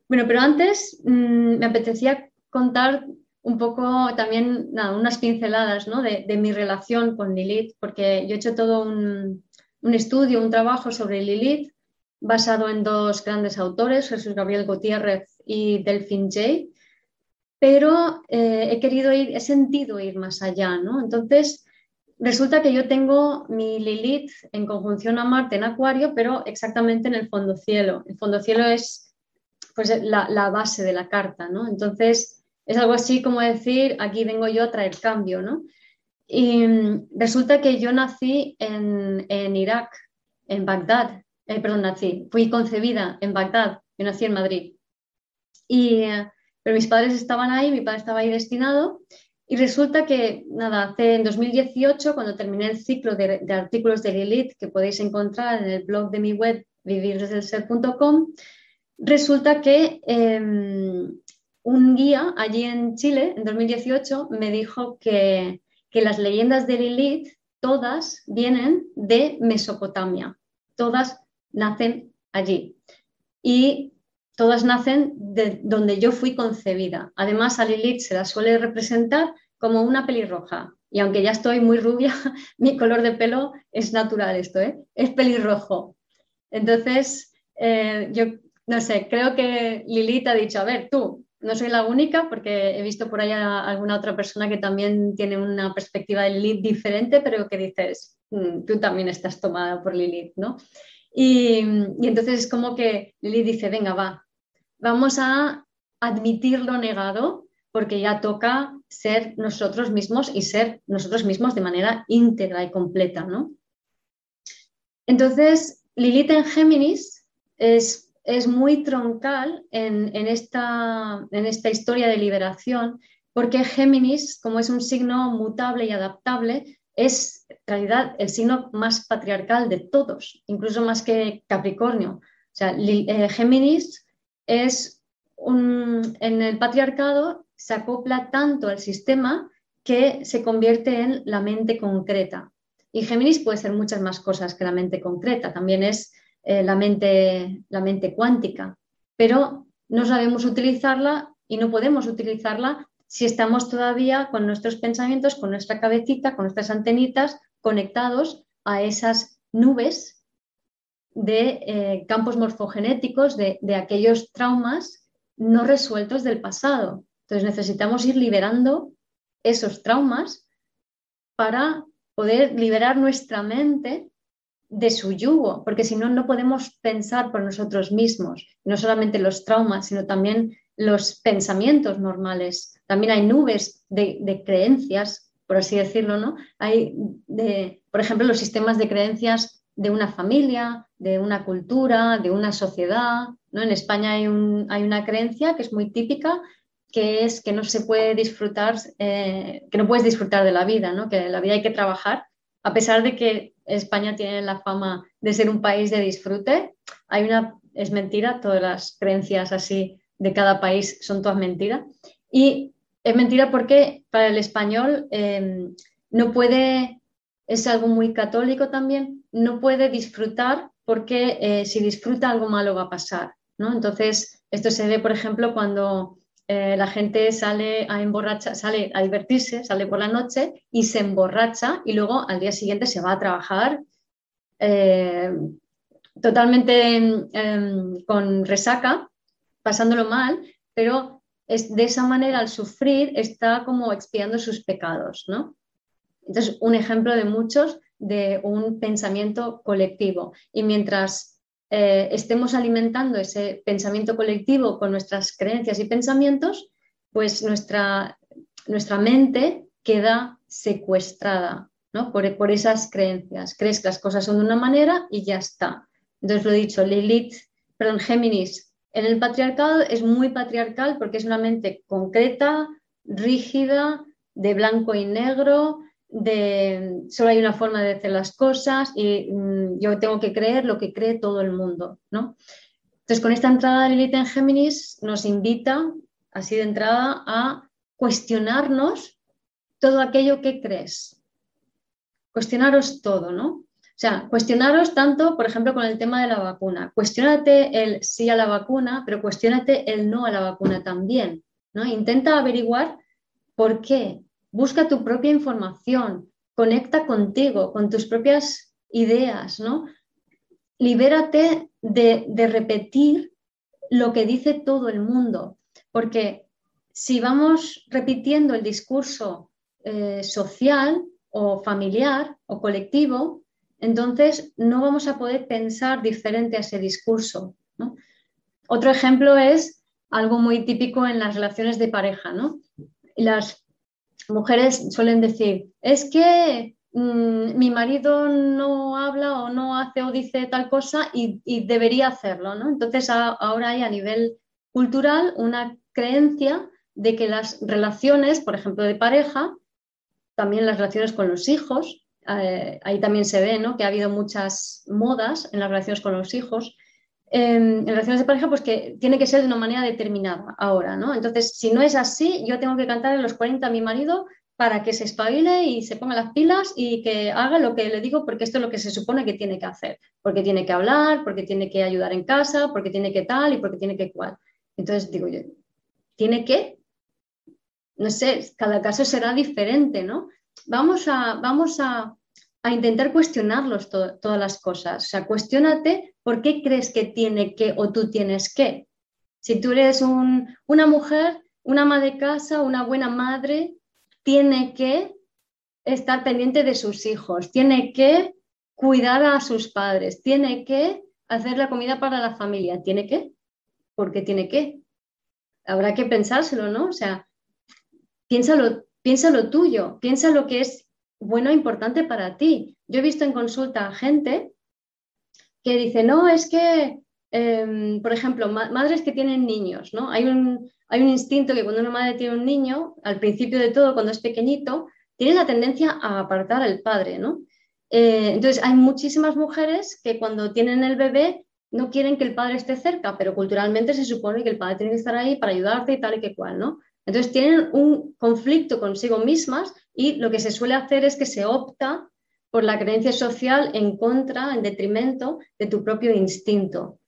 Bueno, pero antes mm, me apetecía contar un poco también unas pinceladas ¿no? de, mi relación con Lilith, porque yo he hecho todo un, estudio, un trabajo sobre Lilith basado en dos grandes autores, Jesús Gabriel Gutiérrez y Delphine Jay, pero eh, he querido ir, he sentido ir más allá, ¿no? Entonces, Resulta que yo tengo mi Lilith en conjunción a Marte en Acuario, pero exactamente en el fondo cielo. El fondo cielo es pues, la, base de la carta, ¿no? Entonces, es algo así como decir, aquí vengo yo a traer cambio, ¿no? Y mm, resulta que yo nací en, Irak, en Bagdad, eh, perdón, nací, fui concebida en Bagdad, yo nací en Madrid. Y, eh, pero mis padres estaban ahí, mi padre estaba ahí destinado y resulta que, nada, hace en 2018, cuando terminé el ciclo de, artículos de Lilith, que podéis encontrar en el blog de mi web, vivirdesdelser.com, resulta que em, un guía allí en Chile, en 2018, me dijo que, que las leyendas de Lilith, todas vienen de Mesopotamia, todas nacen allí. Y todas nacen de donde yo fui concebida. Además, a Lilith se la suele representar como una pelirroja. Y aunque ya estoy muy rubia, mi color de pelo es natural esto, ¿eh? es pelirrojo. Entonces, eh, yo no sé, creo que Lilith ha dicho, a ver, tú, no soy la única porque he visto por ahí a alguna otra persona que también tiene una perspectiva de Lilith diferente, pero que dices, mm, tú también estás tomada por Lilith, ¿no? Y, y entonces es como que Lilith dice, venga, va, vamos a admitir lo negado porque ya toca ser nosotros mismos y ser nosotros mismos de manera íntegra y completa, ¿no? Entonces, Lilith en Géminis es, es muy troncal en, esta, en esta historia de liberación porque Géminis, como es un signo mutable y adaptable, es en realidad el signo más patriarcal de todos, incluso más que Capricornio. O sea, eh, Géminis es un, en el patriarcado se acopla tanto al sistema que se convierte en la mente concreta. Y Géminis puede ser muchas más cosas que la mente concreta, también es eh, la, mente, la mente cuántica, pero no sabemos utilizarla y no podemos utilizarla si estamos todavía con nuestros pensamientos, con nuestra cabecita, con nuestras antenitas conectados a esas nubes de eh, campos morfogenéticos, de, aquellos traumas no resueltos del pasado. Entonces necesitamos ir liberando esos traumas para poder liberar nuestra mente de su yugo, porque si no, no podemos pensar por nosotros mismos, no solamente los traumas, sino también los pensamientos normales. También hay nubes de, de creencias, por así decirlo, ¿no? Hay, de, por ejemplo, los sistemas de creencias de una familia, de una cultura, de una sociedad. ¿no? En España hay, hay, una creencia que es muy típica, que es que no se puede disfrutar, eh, que no puedes disfrutar de la vida, ¿no? que la vida hay que trabajar. A pesar de que España tiene la fama de ser un país de disfrute, hay una, es mentira, todas las creencias así de cada país son todas mentiras. Y es mentira porque para el español eh, no puede, es algo muy católico también, no puede disfrutar porque eh, si disfruta algo malo va a pasar. ¿no? Entonces, esto se ve, por ejemplo, cuando eh, la gente sale a emborrachar, sale a divertirse, sale por la noche y se emborracha y luego al día siguiente se va a trabajar eh, totalmente em, con resaca, pasándolo mal, pero es, de esa manera al sufrir está como expiando sus pecados, ¿no? Entonces, un ejemplo de muchos de un pensamiento colectivo. Y mientras eh, estemos alimentando ese pensamiento colectivo con nuestras creencias y pensamientos, pues nuestra, nuestra mente queda secuestrada ¿no? por, por, esas creencias. Crees que las cosas son de una manera y ya está. Entonces lo he dicho, Lilith, perdón, Géminis, en el patriarcado es muy patriarcal porque es una mente concreta, rígida, de blanco y negro, de solo hay una forma de hacer las cosas y mm, yo tengo que creer lo que cree todo el mundo, ¿no? Entonces, con esta entrada de Lilith en Géminis nos invita, así de entrada, a cuestionarnos todo aquello que crees. Cuestionaros todo, ¿no? O sea, cuestionaros tanto, por ejemplo, con el tema de la vacuna. Cuestiónate el sí a la vacuna, pero cuestionate el no a la vacuna también, ¿no? Intenta averiguar por qué, busca tu propia información, conecta contigo, con tus propias ideas, ¿no? Libérate de, repetir lo que dice todo el mundo, porque si vamos repitiendo el discurso eh, social o familiar o colectivo, entonces no vamos a poder pensar diferente a ese discurso. Otro ejemplo es algo muy típico en las relaciones de pareja. ¿no? Las mujeres suelen decir, es que mm, mi marido no habla o no hace o dice tal cosa y, debería hacerlo, ¿no? Entonces ahora hay a nivel cultural una creencia de que las relaciones, por ejemplo, de pareja, también las relaciones con los hijos, eh, ahí también se ve ¿no? que ha habido muchas modas en las relaciones con los hijos, en relaciones de pareja, pues que tiene que ser de una manera determinada ahora, ¿no? Entonces, si no es así, yo tengo que cantar a los 40 a mi marido para que se espabile y se ponga las pilas y que haga lo que le digo, porque esto es lo que se supone que tiene que hacer, porque tiene que hablar, porque tiene que ayudar en casa, porque tiene que tal y porque tiene que cual. Entonces, digo yo, ¿tiene que? No sé, cada caso será diferente, ¿no? Vamos a, vamos a, a intentar cuestionarlos todas las cosas. O sea, cuestionate por qué crees que tiene que o tú tienes que. Si tú eres una mujer, una ama de casa, una buena madre, tiene que estar pendiente de sus hijos, tiene que cuidar a sus padres, tiene que hacer la comida para la familia, tiene que, porque tiene que. Habrá que pensárselo, ¿no? O sea, piénsalo, piensa lo tuyo, piensa lo que es bueno importante para ti. Yo he visto en consulta a gente que dice, no, es que, em, por ejemplo, madres que tienen niños, ¿no? Hay un, hay un instinto que cuando una madre tiene un niño, al principio de todo, cuando es pequeñito, tiene la tendencia a apartar al padre, ¿no? Eh, entonces, hay muchísimas mujeres que cuando tienen el bebé no quieren que el padre esté cerca, pero culturalmente se supone que el padre tiene que estar ahí para ayudarte y tal y que cual, ¿no? Entonces tienen un conflicto consigo mismas y lo que se suele hacer es que se opta por la creencia social en contra, en detrimento de tu propio instinto.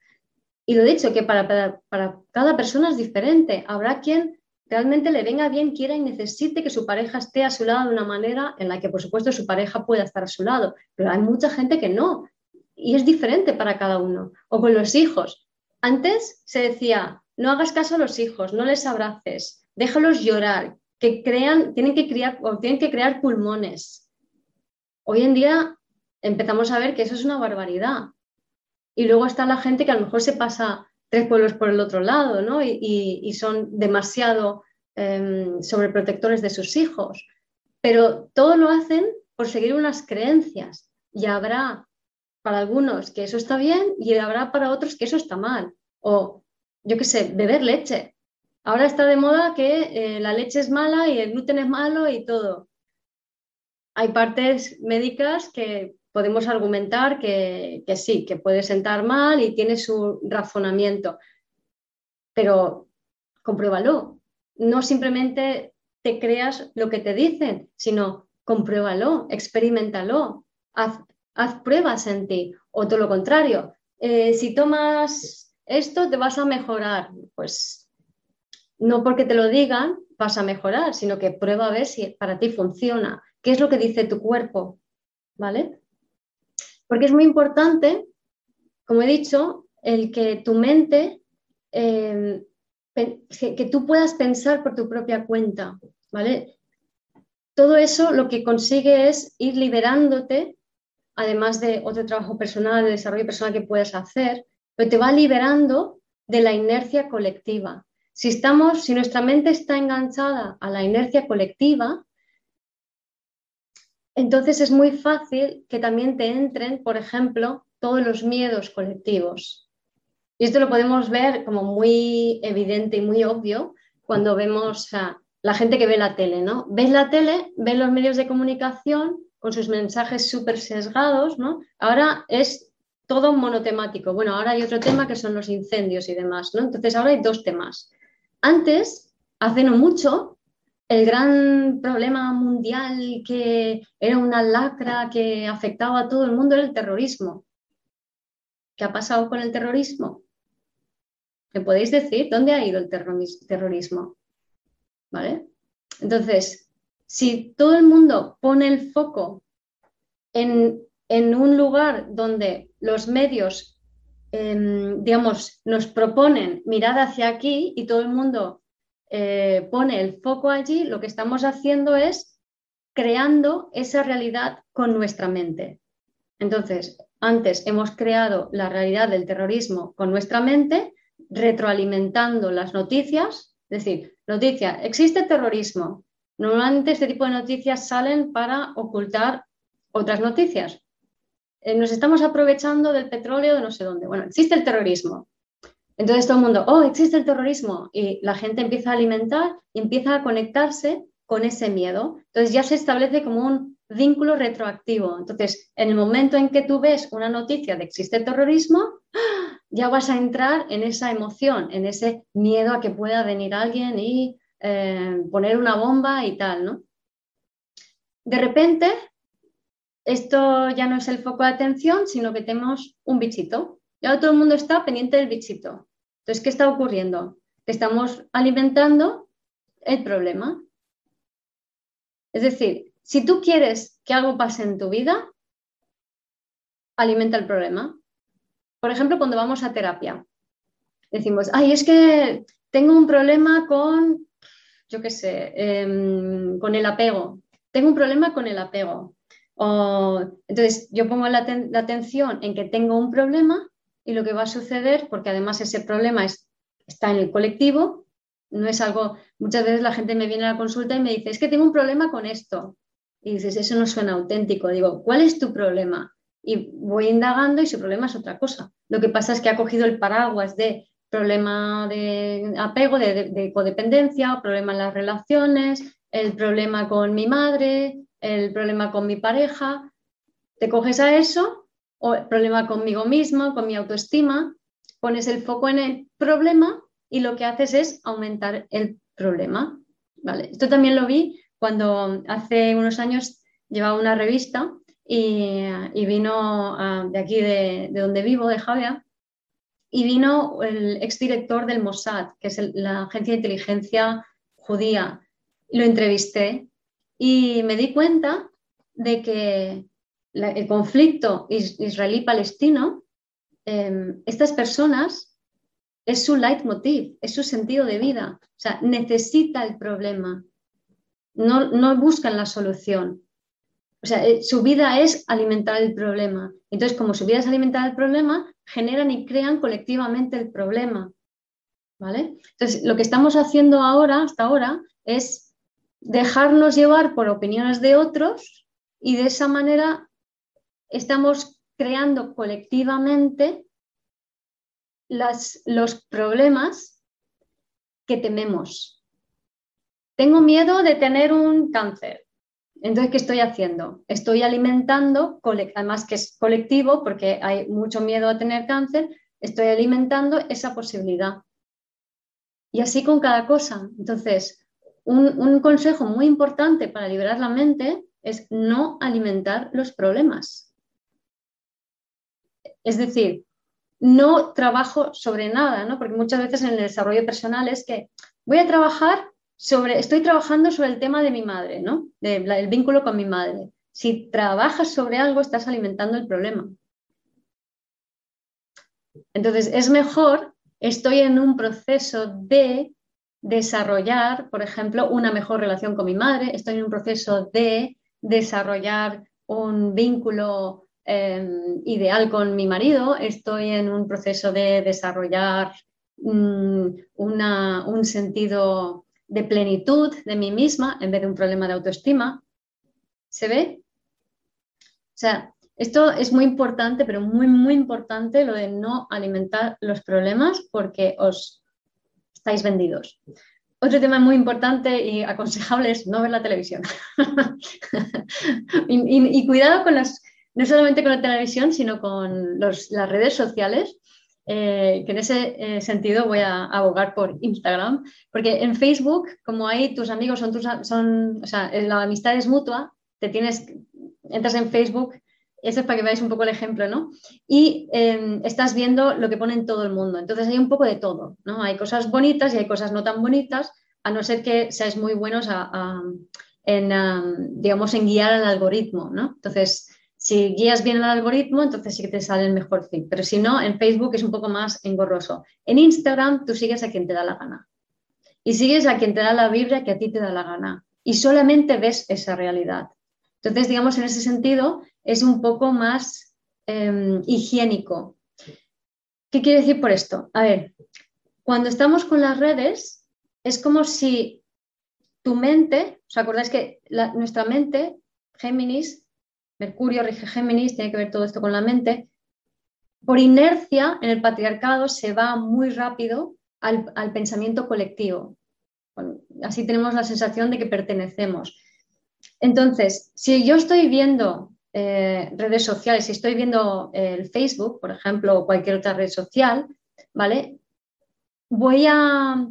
Y lo dicho, que para, para, cada persona es diferente. Habrá quien realmente le venga bien, quiera y necesite que su pareja esté a su lado de una manera en la que, por supuesto, su pareja pueda estar a su lado. Pero hay mucha gente que no. Y es diferente para cada uno. O con los hijos. Antes se decía, no hagas caso a los hijos, no les abraces, déjalos llorar, que crean, tienen que, criar, o tienen que crear pulmones. Hoy en día empezamos a ver que eso es una barbaridad. Y luego está la gente que a lo mejor se pasa tres pueblos por el otro lado, ¿no? Y, son demasiado em, sobreprotectores de sus hijos. Pero todo lo hacen por seguir unas creencias. Y habrá para algunos que eso está bien y habrá para otros que eso está mal. O, yo qué sé, beber leche. Ahora está de moda que eh, la leche es mala y el gluten es malo y todo. Hay partes médicas que podemos argumentar que, sí, que puede sentar mal y tiene su razonamiento, pero compruébalo. No simplemente te creas lo que te dicen, sino compruébalo, experimentalo, haz, pruebas en ti. O todo lo contrario, eh, si tomas esto te vas a mejorar. Pues no porque te lo digan vas a mejorar, sino que prueba a ver si para ti funciona. ¿Qué es lo que dice tu cuerpo? ¿Vale? Porque es muy importante, como he dicho, el que tu mente, em, que tú puedas pensar por tu propia cuenta, ¿vale? Todo eso lo que consigue es ir liberándote, además de otro trabajo personal, de desarrollo personal que puedes hacer, pero te va liberando de la inercia colectiva. Si estamos, si nuestra mente está enganchada a la inercia colectiva, entonces es muy fácil que también te entren, por ejemplo, todos los miedos colectivos. Y esto lo podemos ver como muy evidente y muy obvio cuando vemos a la gente que ve la tele, ¿no? Ves la tele, ves los medios de comunicación con sus mensajes súper sesgados, ¿no? Ahora es todo monotemático. Bueno, ahora hay otro tema que son los incendios y demás, ¿no? Entonces ahora hay dos temas. Antes, hace no mucho, el gran problema mundial que era una lacra que afectaba a todo el mundo era el terrorismo. ¿Qué ha pasado con el terrorismo? ¿Me podéis decir dónde ha ido el terrorismo? ¿Vale? Entonces, si todo el mundo pone el foco en, un lugar donde los medios Em, digamos, nos proponen mirar hacia aquí y todo el mundo eh, pone el foco allí, lo que estamos haciendo es creando esa realidad con nuestra mente. Entonces, antes hemos creado la realidad del terrorismo con nuestra mente, retroalimentando las noticias, es decir, noticia, existe terrorismo. Normalmente este tipo de noticias salen para ocultar otras noticias. Eh, nos estamos aprovechando del petróleo de no sé dónde. Bueno, existe el terrorismo. Entonces todo el mundo, oh, existe el terrorismo. Y la gente empieza a alimentar y empieza a conectarse con ese miedo. Entonces ya se establece como un vínculo retroactivo. Entonces, en el momento en que tú ves una noticia de existe terrorismo, ya vas a entrar en esa emoción, en ese miedo a que pueda venir alguien y eh, poner una bomba y tal, ¿no? De repente esto ya no es el foco de atención, sino que tenemos un bichito. Y ahora todo el mundo está pendiente del bichito. Entonces, ¿qué está ocurriendo? Que estamos alimentando el problema. Es decir, si tú quieres que algo pase en tu vida, alimenta el problema. Por ejemplo, cuando vamos a terapia, decimos, ay, es que tengo un problema con, yo qué sé, em, con el apego. Tengo un problema con el apego entonces, yo pongo la, atención en que tengo un problema y lo que va a suceder, porque además ese problema está en el colectivo, no es algo, muchas veces la gente me viene a la consulta y me dice, es que tengo un problema con esto. Y dices, eso no suena auténtico. Digo, ¿cuál es tu problema? Y voy indagando y su problema es otra cosa. Lo que pasa es que ha cogido el paraguas de problema de apego, de, de codependencia, o problema en las relaciones, el problema con mi madre, el problema con mi pareja, te coges a eso, o el problema conmigo mismo, con mi autoestima, pones el foco en el problema y lo que haces es aumentar el problema. ¿vale? Esto también lo vi cuando hace unos años llevaba una revista y, vino de aquí de, donde vivo, de Javia, y vino el exdirector del Mossad, que es la agencia de inteligencia judía. Lo entrevisté y me di cuenta de que el conflicto israelí-palestino, em, estas personas es su leitmotiv, es su sentido de vida. O sea, necesita el problema, no, no buscan la solución. O sea, eh, su vida es alimentar el problema. Entonces, como su vida es alimentar el problema, generan y crean colectivamente el problema. ¿Vale? Entonces, lo que estamos haciendo ahora, hasta ahora, es dejarnos llevar por opiniones de otros y de esa manera estamos creando colectivamente los problemas que tememos. Tengo miedo de tener un cáncer. Entonces, ¿qué estoy haciendo? Estoy alimentando, además que es colectivo, porque hay mucho miedo a tener cáncer, estoy alimentando esa posibilidad. Y así con cada cosa. Entonces, un, consejo muy importante para liberar la mente es no alimentar los problemas. Es decir, no trabajo sobre nada, ¿no? Porque muchas veces en el desarrollo personal es que voy a trabajar sobre, estoy trabajando sobre el tema de mi madre, ¿no? del vínculo con mi madre. Si trabajas sobre algo, estás alimentando el problema. Entonces, es mejor, estoy en un proceso de desarrollar, por ejemplo, una mejor relación con mi madre, estoy en un proceso de desarrollar un vínculo em, ideal con mi marido, estoy en un proceso de desarrollar mm, un sentido de plenitud de mí misma en vez de un problema de autoestima. ¿Se ve? O sea, esto es muy importante, pero muy, muy importante lo de no alimentar los problemas porque os estáis vendidos. Otro tema muy importante y aconsejable es no ver la televisión. y, cuidado con las, no solamente con la televisión, sino con las redes sociales, eh, que en ese eh, sentido voy a abogar por Instagram, porque en Facebook, como ahí tus amigos son tus, son, o sea, la amistad es mutua, te tienes, entras en Facebook eso es para que veáis un poco el ejemplo, ¿no? Y em, estás viendo lo que ponen todo el mundo. Entonces hay un poco de todo, ¿no? Hay cosas bonitas y hay cosas no tan bonitas, a no ser que seáis muy buenos en, digamos, en guiar al algoritmo, ¿no? Entonces, si guías bien el algoritmo, entonces sí que te sale el mejor feed. Pero si no, en Facebook es un poco más engorroso. En Instagram tú sigues a quien te da la gana. Y sigues a quien te da la vibra que a ti te da la gana. Y solamente ves esa realidad. Entonces, digamos, en ese sentido, es un poco más em, higiénico. ¿Qué quiere decir por esto? A ver, cuando estamos con las redes, es como si tu mente, ¿os acordáis que nuestra mente, Géminis, Mercurio rige Géminis, tiene que ver todo esto con la mente, por inercia en el patriarcado se va muy rápido al, al pensamiento colectivo. así tenemos la sensación de que pertenecemos. Entonces, si yo estoy viendo eh, redes sociales, si estoy viendo el Facebook, por ejemplo, o cualquier otra red social, ¿vale? Voy a,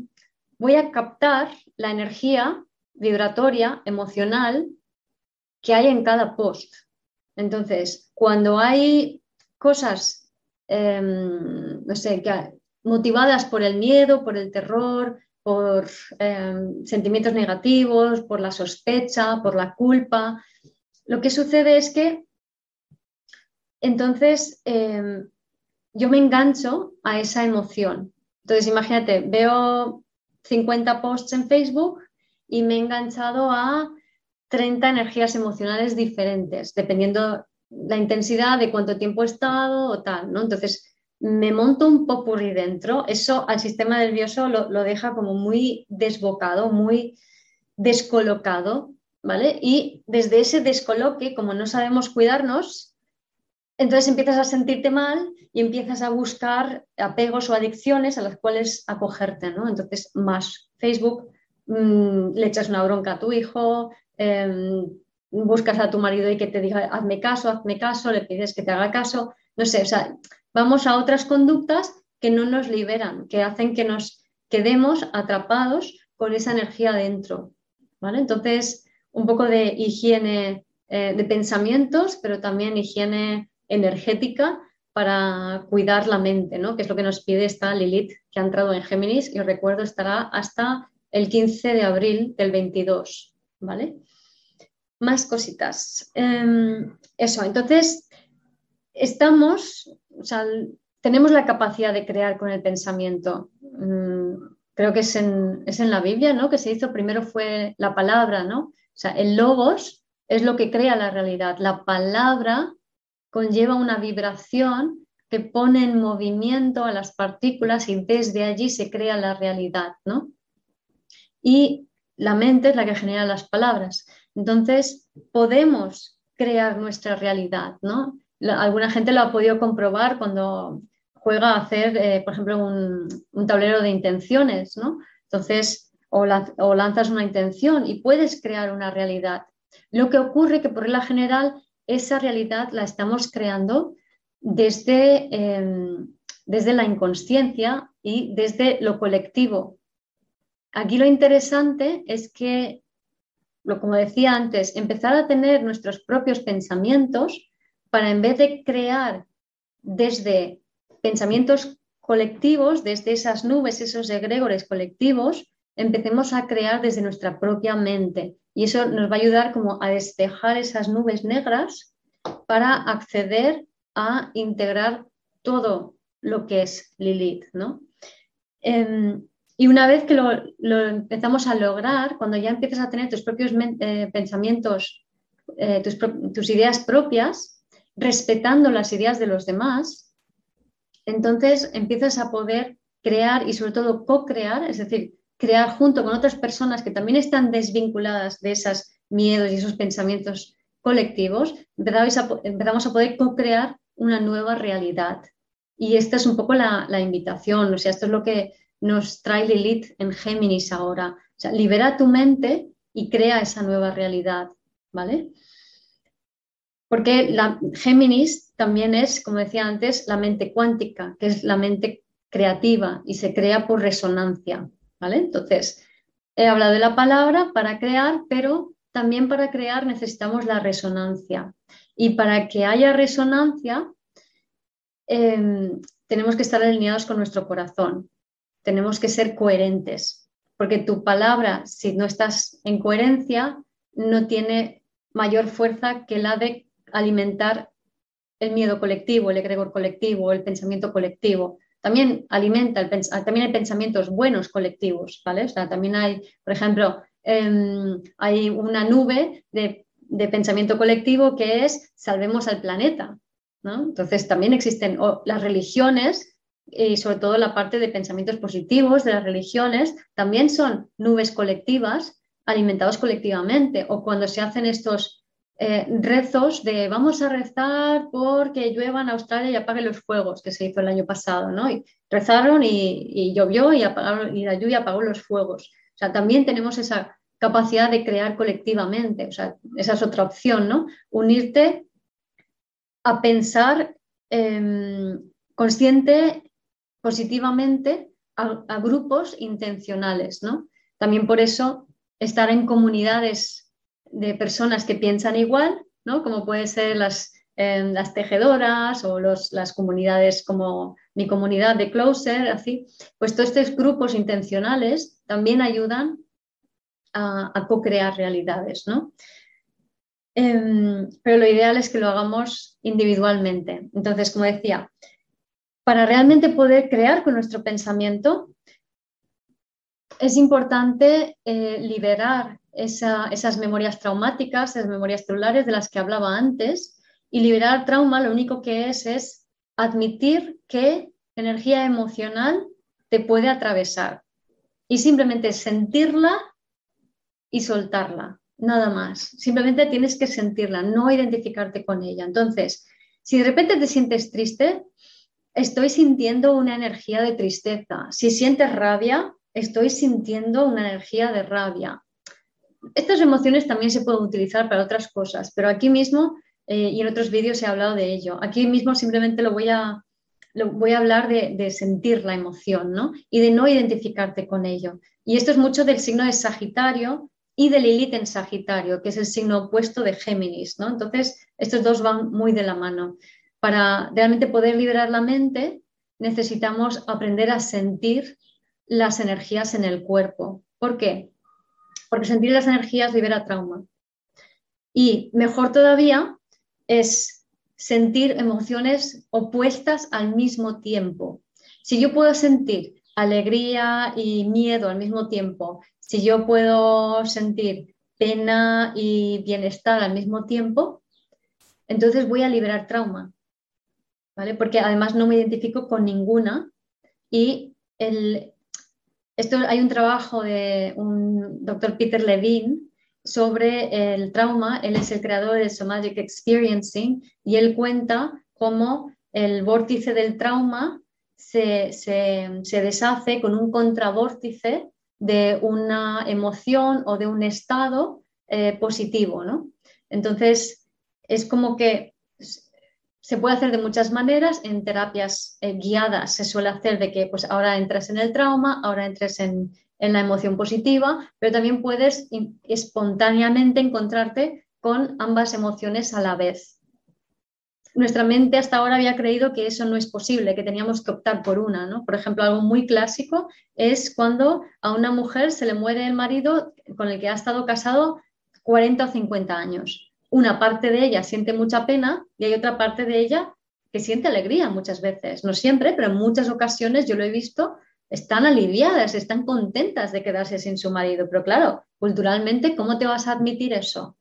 voy a captar la energía vibratoria, emocional que hay en cada post. Entonces, cuando hay cosas, em, no sé, motivadas por el miedo, por el terror, por em, sentimientos negativos, por la sospecha, por la culpa, lo que sucede es que entonces em, yo me engancho a esa emoción. Entonces, imagínate, veo 50 posts en Facebook y me he enganchado a 30 energías emocionales diferentes, dependiendo la intensidad de cuánto tiempo he estado o tal, ¿no? Entonces, me monto un popurrí dentro, eso al sistema nervioso lo, lo deja como muy desbocado, muy descolocado, Y desde ese descoloque, como no sabemos cuidarnos, entonces empiezas a sentirte mal y empiezas a buscar apegos o adicciones a las cuales acogerte, ¿no? Entonces, más Facebook, mm, le echas una bronca a tu hijo, em, buscas a tu marido y que te diga, hazme caso, hazme caso, le pides que te haga caso, no sé, o sea, vamos a otras conductas que no nos liberan, que hacen que nos quedemos atrapados con esa energía dentro, ¿vale? Entonces, un poco de higiene eh, de pensamientos, pero también higiene energética para cuidar la mente, ¿no? que es lo que nos pide esta Lilith que ha entrado en Géminis y os recuerdo estará hasta el 15 de abril del 22. ¿vale? Más cositas. Em, eso, entonces estamos, o sea, tenemos la capacidad de crear con el pensamiento. Mm, creo que es en, es en la Biblia, ¿no? Que se hizo, primero fue la palabra, ¿no? Sea, el logos es lo que crea la realidad. La palabra conlleva una vibración que pone en movimiento a las partículas y desde allí se crea la realidad, ¿no? Y la mente es la que genera las palabras. Entonces, podemos crear nuestra realidad, ¿no? alguna gente lo ha podido comprobar cuando juega a hacer, eh, por ejemplo, un, un, tablero de intenciones, ¿no? Entonces, o, lanzas una intención y puedes crear una realidad. Lo que ocurre que por regla general esa realidad la estamos creando desde, em, desde la inconsciencia y desde lo colectivo. Aquí lo interesante es que, como decía antes, empezar a tener nuestros propios pensamientos para en vez de crear desde pensamientos colectivos, desde esas nubes, esos egregores colectivos, empecemos a crear desde nuestra propia mente. Y eso nos va a ayudar como a despejar esas nubes negras para acceder a integrar todo lo que es Lilith, ¿no? Em, y una vez que lo, empezamos a lograr, cuando ya empiezas a tener tus propios eh, pensamientos, eh, tus, ideas propias, respetando las ideas de los demás, entonces empiezas a poder crear y sobre todo co-crear, es decir, crear junto con otras personas que también están desvinculadas de esos miedos y esos pensamientos colectivos, empezamos a, poder co-crear una nueva realidad. Y esta es un poco la, la invitación, o sea, esto es lo que nos trae Lilith en Géminis ahora. O sea, libera tu mente y crea esa nueva realidad, ¿vale? Porque Géminis también es, como decía antes, la mente cuántica, que es la mente creativa y se crea por resonancia, Entonces, he hablado de la palabra para crear, pero también para crear necesitamos la resonancia. Y para que haya resonancia, em, tenemos que estar alineados con nuestro corazón tenemos que ser coherentes, porque tu palabra, si no estás en coherencia, no tiene mayor fuerza que la de alimentar el miedo colectivo, el egregor colectivo, el pensamiento colectivo. También alimenta, el, también hay pensamientos buenos colectivos, ¿vale? O también hay, por ejemplo, em, hay una nube de, de, pensamiento colectivo que es salvemos al planeta, ¿no? Entonces también existen las religiones y sobre todo la parte de pensamientos positivos de las religiones, también son nubes colectivas alimentados colectivamente o cuando se hacen estos eh, rezos de vamos a rezar porque llueva en Australia y apague los fuegos, que se hizo el año pasado, ¿no? Y rezaron y, llovió y, apagaron, y la lluvia apagó los fuegos. O sea, también tenemos esa capacidad de crear colectivamente, o sea, esa es otra opción, ¿no? Unirte a pensar em, consciente positivamente a, grupos intencionales, ¿no? También por eso estar en comunidades de personas que piensan igual, ¿no? Como pueden ser las, em, las tejedoras o las comunidades como mi comunidad de Closer, así, pues todos estos grupos intencionales también ayudan a, a co-crear realidades, ¿no? Em, pero lo ideal es que lo hagamos individualmente. Entonces, como decía, para realmente poder crear con nuestro pensamiento, es importante eh, liberar esas memorias traumáticas, esas memorias celulares de las que hablaba antes. Y liberar trauma lo único que es es admitir que energía emocional te puede atravesar y simplemente sentirla y soltarla, nada más. Simplemente tienes que sentirla, no identificarte con ella. Entonces, si de repente te sientes triste, estoy sintiendo una energía de tristeza. Si sientes rabia, estoy sintiendo una energía de rabia. Estas emociones también se pueden utilizar para otras cosas, pero aquí mismo eh, y en otros vídeos he hablado de ello. Aquí mismo simplemente lo voy a, voy a hablar de, de, sentir la emoción ¿no? y de no identificarte con ello. Y esto es mucho del signo de Sagitario y de Lilith en Sagitario, que es el signo opuesto de Géminis. ¿no? Entonces, estos dos van muy de la mano para realmente poder liberar la mente, necesitamos aprender a sentir las energías en el cuerpo. ¿Por qué? Porque sentir las energías libera trauma. Y mejor todavía es sentir emociones opuestas al mismo tiempo. Si yo puedo sentir alegría y miedo al mismo tiempo, si yo puedo sentir pena y bienestar al mismo tiempo, entonces voy a liberar trauma. Porque además no me identifico con ninguna y el, esto, hay un trabajo de un doctor Peter Levine sobre el trauma, él es el creador del Somatic Experiencing y él cuenta cómo el vórtice del trauma se, deshace con un contravórtice de una emoción o de un estado eh, positivo, ¿no? Entonces, es como que se puede hacer de muchas maneras. En terapias eh, guiadas se suele hacer de que pues ahora entres en el trauma, ahora entres en, la emoción positiva, pero también puedes espontáneamente encontrarte con ambas emociones a la vez. nuestra mente hasta ahora había creído que eso no es posible, que teníamos que optar por una. ¿no? Por ejemplo, algo muy clásico es cuando a una mujer se le muere el marido con el que ha estado casado 40 o 50 años. Una parte de ella siente mucha pena y hay otra parte de ella que siente alegría muchas veces. No siempre, pero en muchas ocasiones yo lo he visto, están aliviadas, están contentas de quedarse sin su marido. Pero claro, culturalmente, ¿cómo te vas a admitir eso?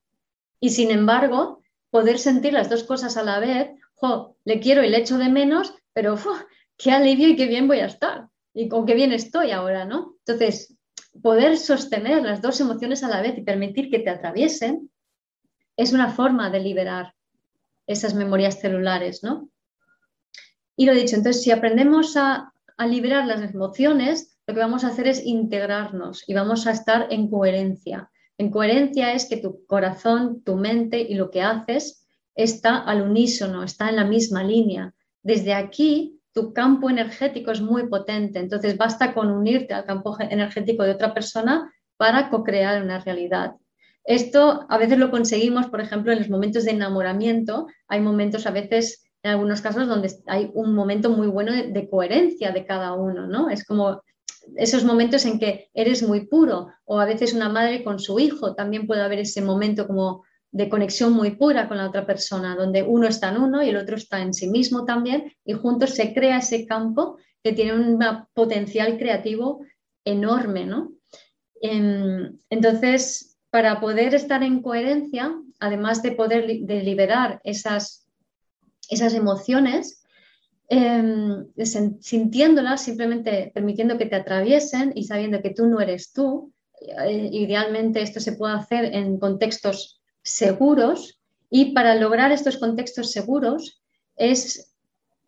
Y sin embargo, poder sentir las dos cosas a la vez, jo, le quiero y le echo de menos, pero qué alivio y qué bien voy a estar. Y con qué bien estoy ahora, ¿no? Entonces, poder sostener las dos emociones a la vez y permitir que te atraviesen es una forma de liberar esas memorias celulares, ¿no? Y lo dicho, entonces, si aprendemos a, a liberar las emociones, lo que vamos a hacer es integrarnos y vamos a estar en coherencia. En coherencia es que tu corazón, tu mente y lo que haces está al unísono, está en la misma línea. Desde aquí, tu campo energético es muy potente, entonces basta con unirte al campo energético de otra persona para co-crear una realidad. Esto a veces lo conseguimos, por ejemplo, en los momentos de enamoramiento. Hay momentos a veces, en algunos casos, donde hay un momento muy bueno de, coherencia de cada uno, ¿no? Es como esos momentos en que eres muy puro o a veces una madre con su hijo también puede haber ese momento como de conexión muy pura con la otra persona, donde uno está en uno y el otro está en sí mismo también y juntos se crea ese campo que tiene un potencial creativo enorme, ¿no? Em, entonces, para poder estar en coherencia, además de poder de liberar esas, esas emociones, Em, sintiéndolas, simplemente permitiendo que te atraviesen y sabiendo que tú no eres tú. Eh, idealmente esto se puede hacer en contextos seguros y para lograr estos contextos seguros es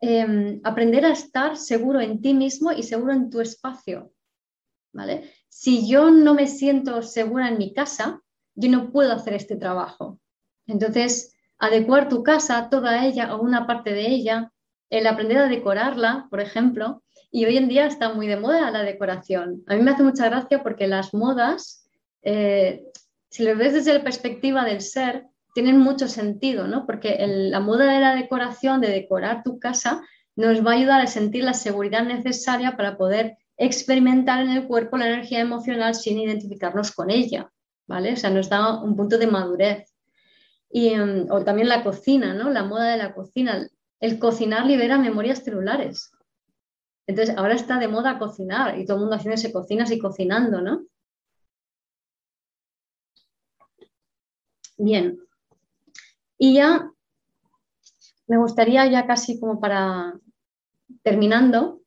em, aprender a estar seguro en ti mismo y seguro en tu espacio. ¿vale? Si yo no me siento segura en mi casa, yo no puedo hacer este trabajo. Entonces, adecuar tu casa, toda ella o una parte de ella, el aprender a decorarla, por ejemplo, y hoy en día está muy de moda la decoración. A mí me hace mucha gracia porque las modas, eh, si lo ves desde la perspectiva del ser, tienen mucho sentido, ¿no? Porque la moda de la decoración, de decorar tu casa, nos va a ayudar a sentir la seguridad necesaria para poder experimentar en el cuerpo la energía emocional sin identificarnos con ella, ¿vale? O sea, nos da un punto de madurez. Y, mm, o también la cocina, ¿no? La moda de la cocina el cocinar libera memorias celulares. Entonces, ahora está de moda cocinar y todo el mundo haciéndose cocinas y cocinando, ¿no? Bien. Y ya me gustaría ya casi como para terminando,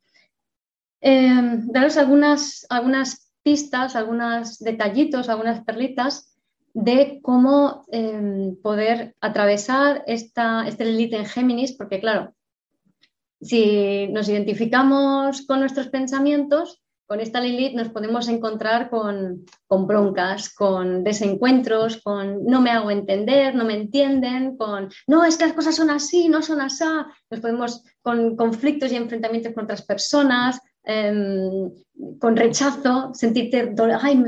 eh, daros algunas, algunas pistas, algunos detallitos, algunas perlitas de cómo em, poder atravesar esta, este Lilith en Géminis, porque claro, si nos identificamos con nuestros pensamientos, con esta Lilith nos podemos encontrar con, con, broncas, con desencuentros, con no me hago entender, no me entienden, con no, es que las cosas son así, no son así, nos podemos con conflictos y enfrentamientos con otras personas, em, con rechazo, sentirte, ay,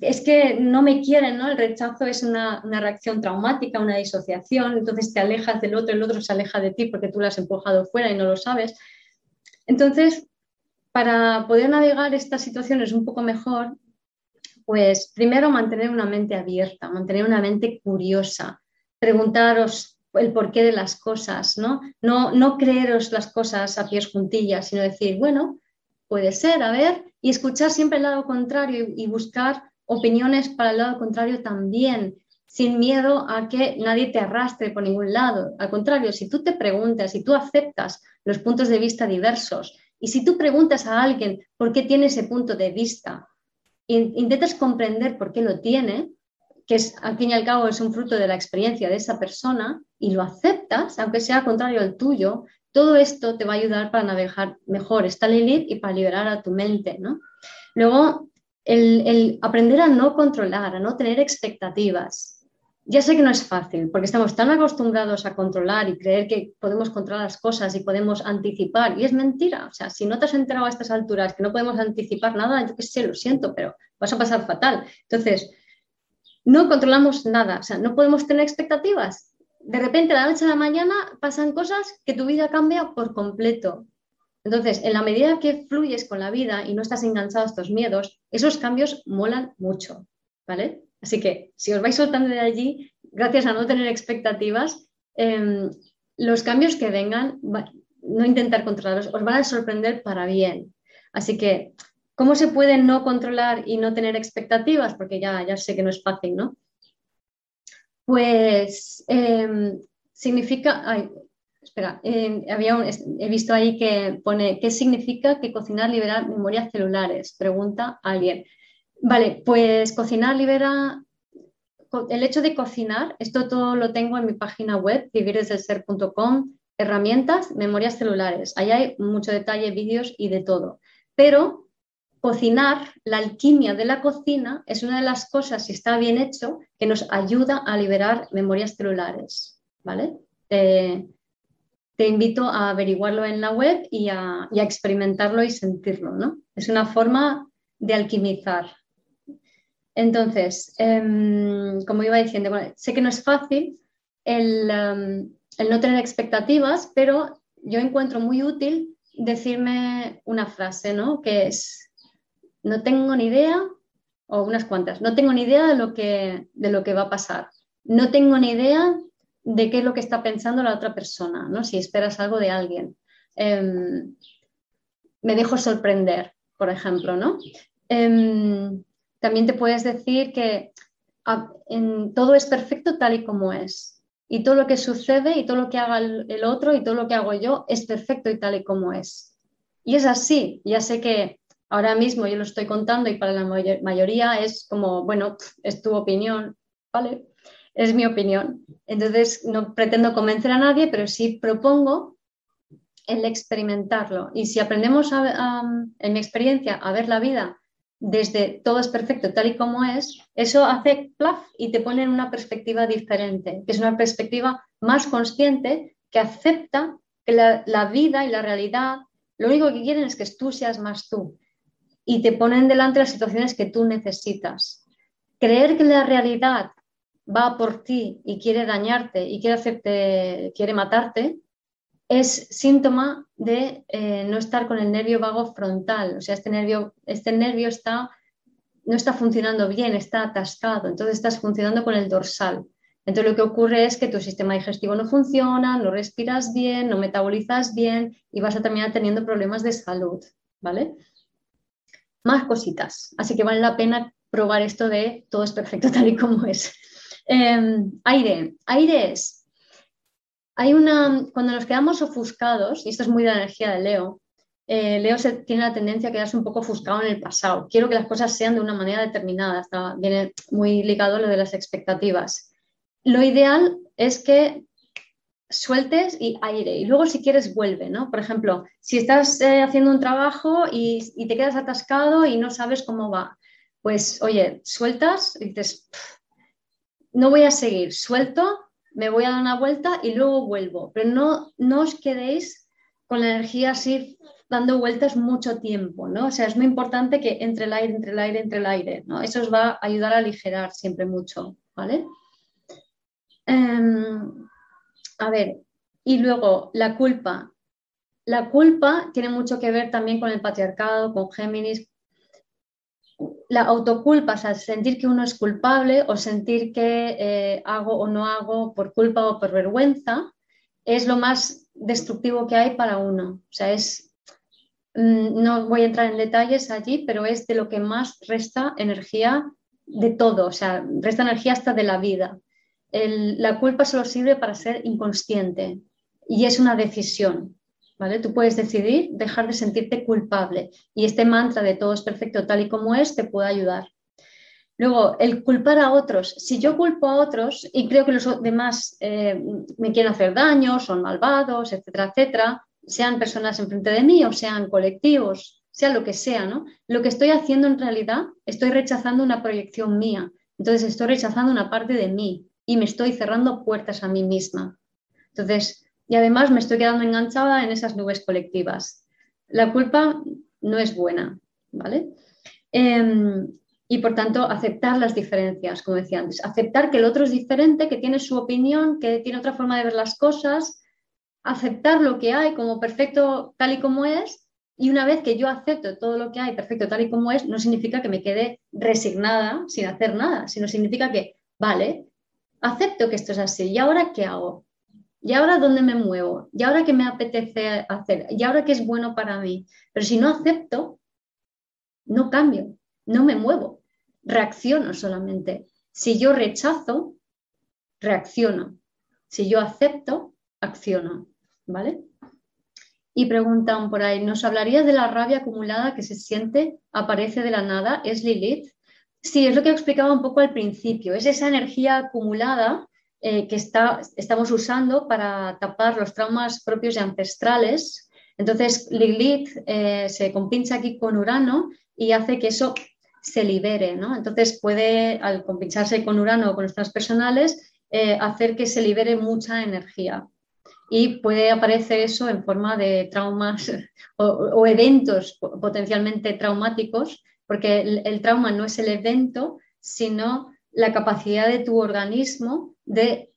es que no me quieren, ¿no? El rechazo es una, reacción traumática, una disociación, entonces te alejas del otro, el otro se aleja de ti porque tú lo has empujado fuera y no lo sabes. Entonces, para poder navegar estas situaciones un poco mejor, pues primero mantener una mente abierta, mantener una mente curiosa, preguntaros el porqué de las cosas, ¿no? No, no creeros las cosas a pies juntillas, sino decir, bueno, puede ser, a ver, y escuchar siempre el lado contrario y buscar opiniones para el lado contrario también, sin miedo a que nadie te arrastre por ningún lado. Al contrario, si tú te preguntas, si tú aceptas los puntos de vista diversos y si tú preguntas a alguien por qué tiene ese punto de vista, intentas comprender por qué lo tiene, que es, al fin y al cabo es un fruto de la experiencia de esa persona, y lo aceptas, aunque sea contrario al tuyo, todo esto te va a ayudar para navegar mejor esta Lilith y para liberar a tu mente. ¿no? Luego, el, aprender a no controlar, a no tener expectativas. Ya sé que no es fácil, porque estamos tan acostumbrados a controlar y creer que podemos controlar las cosas y podemos anticipar, y es mentira. O sea, si no te has enterado a estas alturas que no podemos anticipar nada, yo qué sé, lo siento, pero vas a pasar fatal. Entonces, no controlamos nada, o sea, no podemos tener expectativas. De repente, de la noche a la mañana, pasan cosas que tu vida cambia por completo. Entonces, en la medida que fluyes con la vida y no estás enganchado a estos miedos, esos cambios molan mucho, ¿vale? Así que si os vais soltando de allí, gracias a no tener expectativas, em, los cambios que vengan, no intentar controlarlos, os van a sorprender para bien. Así que, ¿cómo se puede no controlar y no tener expectativas? Porque ya, ya sé que no es fácil, ¿no? Pues em, significa, espera, em, había he visto ahí que pone, ¿qué significa que cocinar libera memorias celulares? Pregunta alguien. Vale, pues cocinar libera, el hecho de cocinar, esto todo lo tengo en mi página web, vivirdesdelser.com, herramientas, memorias celulares. Ahí hay mucho detalle, vídeos y de todo. Pero cocinar, la alquimia de la cocina es una de las cosas, si está bien hecho, que nos ayuda a liberar memorias celulares. ¿Vale? te invito a averiguarlo en la web y a, experimentarlo y sentirlo. ¿no? Es una forma de alquimizar. Entonces, em, como iba diciendo, sé que no es fácil el, em, el no tener expectativas, pero yo encuentro muy útil decirme una frase, ¿no? Que es, no tengo ni idea, o unas cuantas, no tengo ni idea de lo que, de lo que va a pasar. No tengo ni idea de qué es lo que está pensando la otra persona, ¿no? Si esperas algo de alguien. Em, me dejo sorprender, por ejemplo, ¿no? Em, también te puedes decir que todo es perfecto tal y como es. Y todo lo que sucede y todo lo que haga el otro y todo lo que hago yo es perfecto y tal y como es. Y es así. Ya sé que ahora mismo yo lo estoy contando y para la mayoría es como, bueno, es tu opinión, ¿vale? Es mi opinión. Entonces, no pretendo convencer a nadie, pero sí propongo el experimentarlo. Y si aprendemos, en mi experiencia, a ver la vida desde todo es perfecto tal y como es, eso hace plaf y te pone en una perspectiva diferente, que es una perspectiva más consciente que acepta que la, vida y la realidad lo único que quieren es que tú seas más tú y te ponen delante las situaciones que tú necesitas. Creer que la realidad va por ti y quiere dañarte y quiere, hacerte, quiere matarte es síntoma de eh, no estar con el nervio vago frontal. O sea, este nervio, este nervio está, no está funcionando bien, está atascado. Entonces estás funcionando con el dorsal. Entonces lo que ocurre es que tu sistema digestivo no funciona, no respiras bien, no metabolizas bien y vas a terminar teniendo problemas de salud. ¿Vale? Más cositas. Así que vale la pena probar esto de todo es perfecto tal y como es. Em, aire. Aire es. Hay una. Cuando nos quedamos ofuscados, y esto es muy de la energía de Leo, eh, Leo tiene la tendencia a quedarse un poco ofuscado en el pasado. Quiero que las cosas sean de una manera determinada. viene muy ligado a lo de las expectativas. Lo ideal es que sueltes y aire. Y luego si quieres vuelve, ¿no? Por ejemplo, si estás eh, haciendo un trabajo y, te quedas atascado y no sabes cómo va, pues oye, sueltas y dices, no voy a seguir, suelto, me voy a dar una vuelta y luego vuelvo. Pero no, no os quedéis con la energía así dando vueltas mucho tiempo, ¿no? O sea, es muy importante que entre el aire, entre el aire, entre el aire, ¿no? Eso os va a ayudar a aligerar siempre mucho, ¿vale? Em, a ver, y luego la culpa. La culpa tiene mucho que ver también con el patriarcado, con Géminis. La autoculpa, o sea, sentir que uno es culpable o sentir que eh, hago o no hago por culpa o por vergüenza, es lo más destructivo que hay para uno. O sea, es, mm, no voy a entrar en detalles allí, pero es de lo que más resta energía de todo, o sea, resta energía hasta de la vida la culpa solo sirve para ser inconsciente y es una decisión. ¿Vale? Tú puedes decidir dejar de sentirte culpable y este mantra de todo es perfecto tal y como es te puede ayudar. Luego, el culpar a otros. Si yo culpo a otros y creo que los demás eh, me quieren hacer daño, son malvados, etcétera, etcétera, sean personas enfrente de mí o sean colectivos, sea lo que sea. Lo que estoy haciendo en realidad, estoy rechazando una proyección mía. Entonces, estoy rechazando una parte de mí y me estoy cerrando puertas a mí misma. Entonces, y además me estoy quedando enganchada en esas nubes colectivas. La culpa no es buena, ¿vale? Em, y por tanto aceptar las diferencias, como decía antes, aceptar que el otro es diferente, que tiene su opinión, que tiene otra forma de ver las cosas, aceptar lo que hay como perfecto tal y como es y una vez que yo acepto todo lo que hay perfecto tal y como es, no significa que me quede resignada sin hacer nada, sino significa que, vale, acepto que esto es así, ¿y ahora qué hago? ¿Y ahora dónde me muevo? ¿Y ahora qué me apetece hacer? ¿Y ahora qué es bueno para mí? Pero si no acepto, no cambio, no me muevo, reacciono solamente. Si yo rechazo, reacciono. Si yo acepto, acciono. ¿Vale? Y preguntan por ahí, ¿nos hablarías de la rabia acumulada que se siente, aparece de la nada? ¿Es Lilith? Sí, es lo que explicaba un poco al principio. Es esa energía acumulada eh, que está, estamos usando para tapar los traumas propios y ancestrales. Entonces, Lilith eh, se compincha aquí con Urano y hace que eso se libere. Entonces puede, al compincharse con Urano o con los transpersonales, eh, hacer que se libere mucha energía. Y puede aparecer eso en forma de traumas o, eventos potencialmente traumáticos, porque el, trauma no es el evento, sino la capacidad de tu organismo de,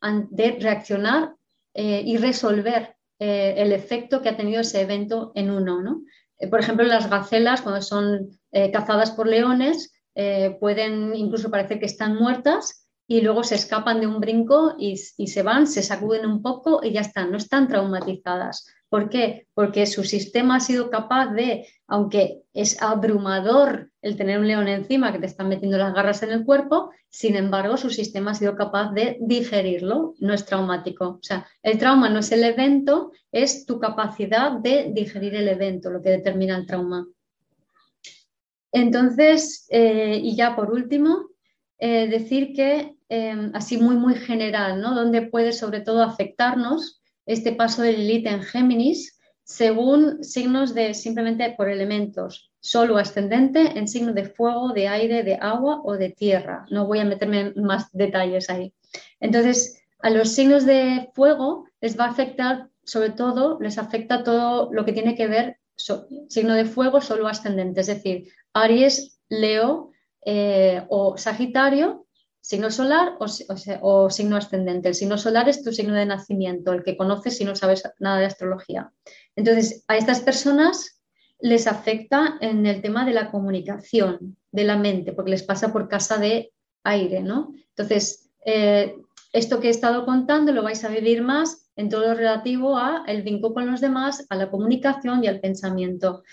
reaccionar eh, y resolver eh, el efecto que ha tenido ese evento en uno. ¿no? por ejemplo, las gacelas, cuando son eh, cazadas por leones eh, pueden incluso parecer que están muertas y luego se escapan de un brinco y, se van, se sacuden un poco y ya están, no están traumatizadas. ¿Por qué? Porque su sistema ha sido capaz de, aunque es abrumador el tener un león encima que te están metiendo las garras en el cuerpo, sin embargo, su sistema ha sido capaz de digerirlo, no es traumático. O sea, el trauma no es el evento, es tu capacidad de digerir el evento, lo que determina el trauma. Entonces, eh, y ya por último, eh, decir que em, así muy, muy general, ¿no? Donde puede sobre todo afectarnos este paso de Lilith en Géminis según signos de simplemente por elementos, solo ascendente en signo de fuego, de aire, de agua o de tierra. No voy a meterme en más detalles ahí. Entonces, a los signos de fuego les va a afectar, sobre todo, les afecta todo lo que tiene que ver signo de fuego solo ascendente, es decir, Aries, Leo eh, o Sagitario, signo solar o, signo ascendente. El signo solar es tu signo de nacimiento, el que conoces si no sabes nada de astrología. Entonces, a estas personas les afecta en el tema de la comunicación, de la mente, porque les pasa por casa de aire, ¿no? Entonces, eh, esto que he estado contando lo vais a vivir más en todo lo relativo a el vínculo con los demás, a la comunicación y al pensamiento.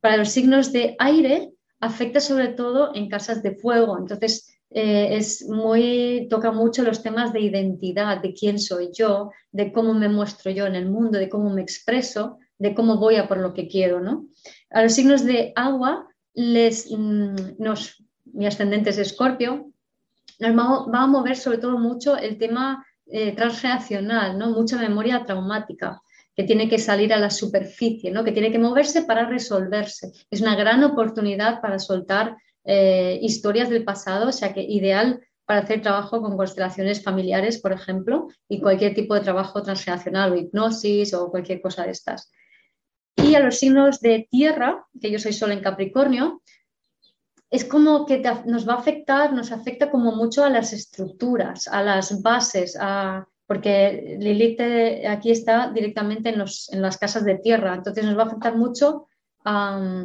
Para los signos de aire afecta sobre todo en casas de fuego, entonces eh, es muy, toca mucho los temas de identidad, de quién soy yo, de cómo me muestro yo en el mundo, de cómo me expreso, de cómo voy a por lo que quiero. ¿no? A los signos de agua, les, mm, nos, mi ascendente es escorpio, nos va a mover sobre todo mucho el tema eh, ¿no? mucha memoria traumática que tiene que salir a la superficie, ¿no? que tiene que moverse para resolverse. Es una gran oportunidad para soltar eh, historias del pasado, o sea que ideal para hacer trabajo con constelaciones familiares, por ejemplo, y cualquier tipo de trabajo transreaccional o hipnosis o cualquier cosa de estas. Y a los signos de tierra, que yo soy solo en Capricornio, es como que nos va a afectar, nos afecta como mucho a las estructuras, a las bases, porque Lilith aquí está directamente en, las casas de tierra, entonces nos va a afectar mucho a,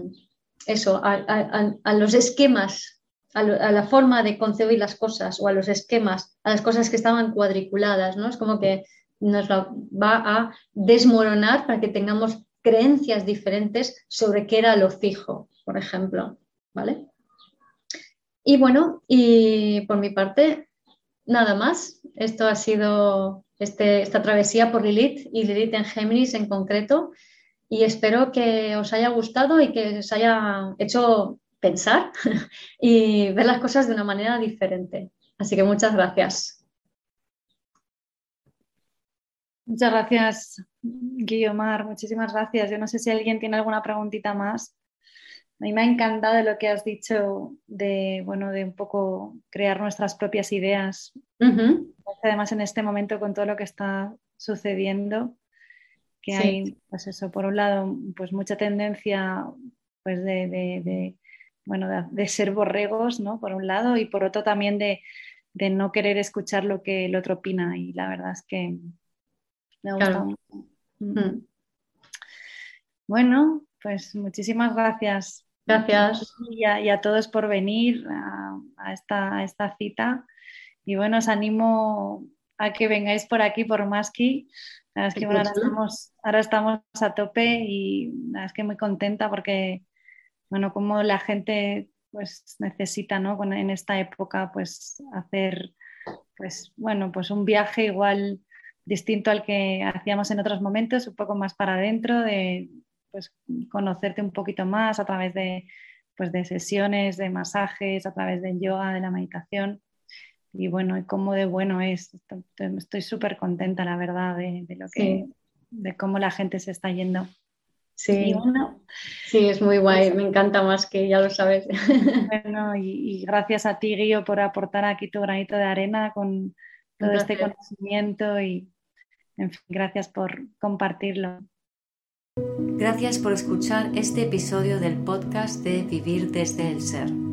eso, a, los esquemas, a, la forma de concebir las cosas o a los esquemas, a las cosas que estaban cuadriculadas, ¿no? Es como que nos va a desmoronar para que tengamos creencias diferentes sobre qué era lo fijo, por ejemplo, ¿vale? Y bueno, y por mi parte, nada más. Esto ha sido este, esta travesía por Lilith y Lilith en Géminis en concreto. Y espero que os haya gustado y que os haya hecho pensar y ver las cosas de una manera diferente. Así que muchas gracias. Muchas gracias, Guiomar. Muchísimas gracias. Yo no sé si alguien tiene alguna preguntita más. A mí me ha encantado lo que has dicho de, bueno, de un poco crear nuestras propias ideas. Además, en este momento, con todo lo que está sucediendo, que hay, pues eso, por un lado, pues mucha tendencia pues de, bueno, de, ser borregos, ¿no? Por un lado, y por otro también de, no querer escuchar lo que el otro opina. Y la verdad es que me gusta mucho. Mm. Bueno, pues muchísimas gracias. Gracias. Y a, todos por venir a, esta, esta, cita. Y bueno, os animo a que vengáis por aquí, por Maski. Es que ahora, estamos, ahora estamos a tope y es que muy contenta porque bueno, como la gente pues necesita, ¿no? En esta época, pues hacer, pues bueno, pues un viaje igual distinto al que hacíamos en otros momentos, un poco más para adentro, de pues conocerte un poquito más a través de, pues, de sesiones, de masajes, a través del yoga, de la meditación. Y bueno, y cómo de bueno es. Estoy súper contenta, la verdad, de, lo que, de cómo la gente se está yendo. Sí, sí, es muy guay, me encanta más que ya lo sabes. Bueno, y, gracias a ti, Guillo, por aportar aquí tu granito de arena con todo este conocimiento y, en fin, gracias por compartirlo. Gracias por escuchar este episodio del podcast de Vivir desde el Ser.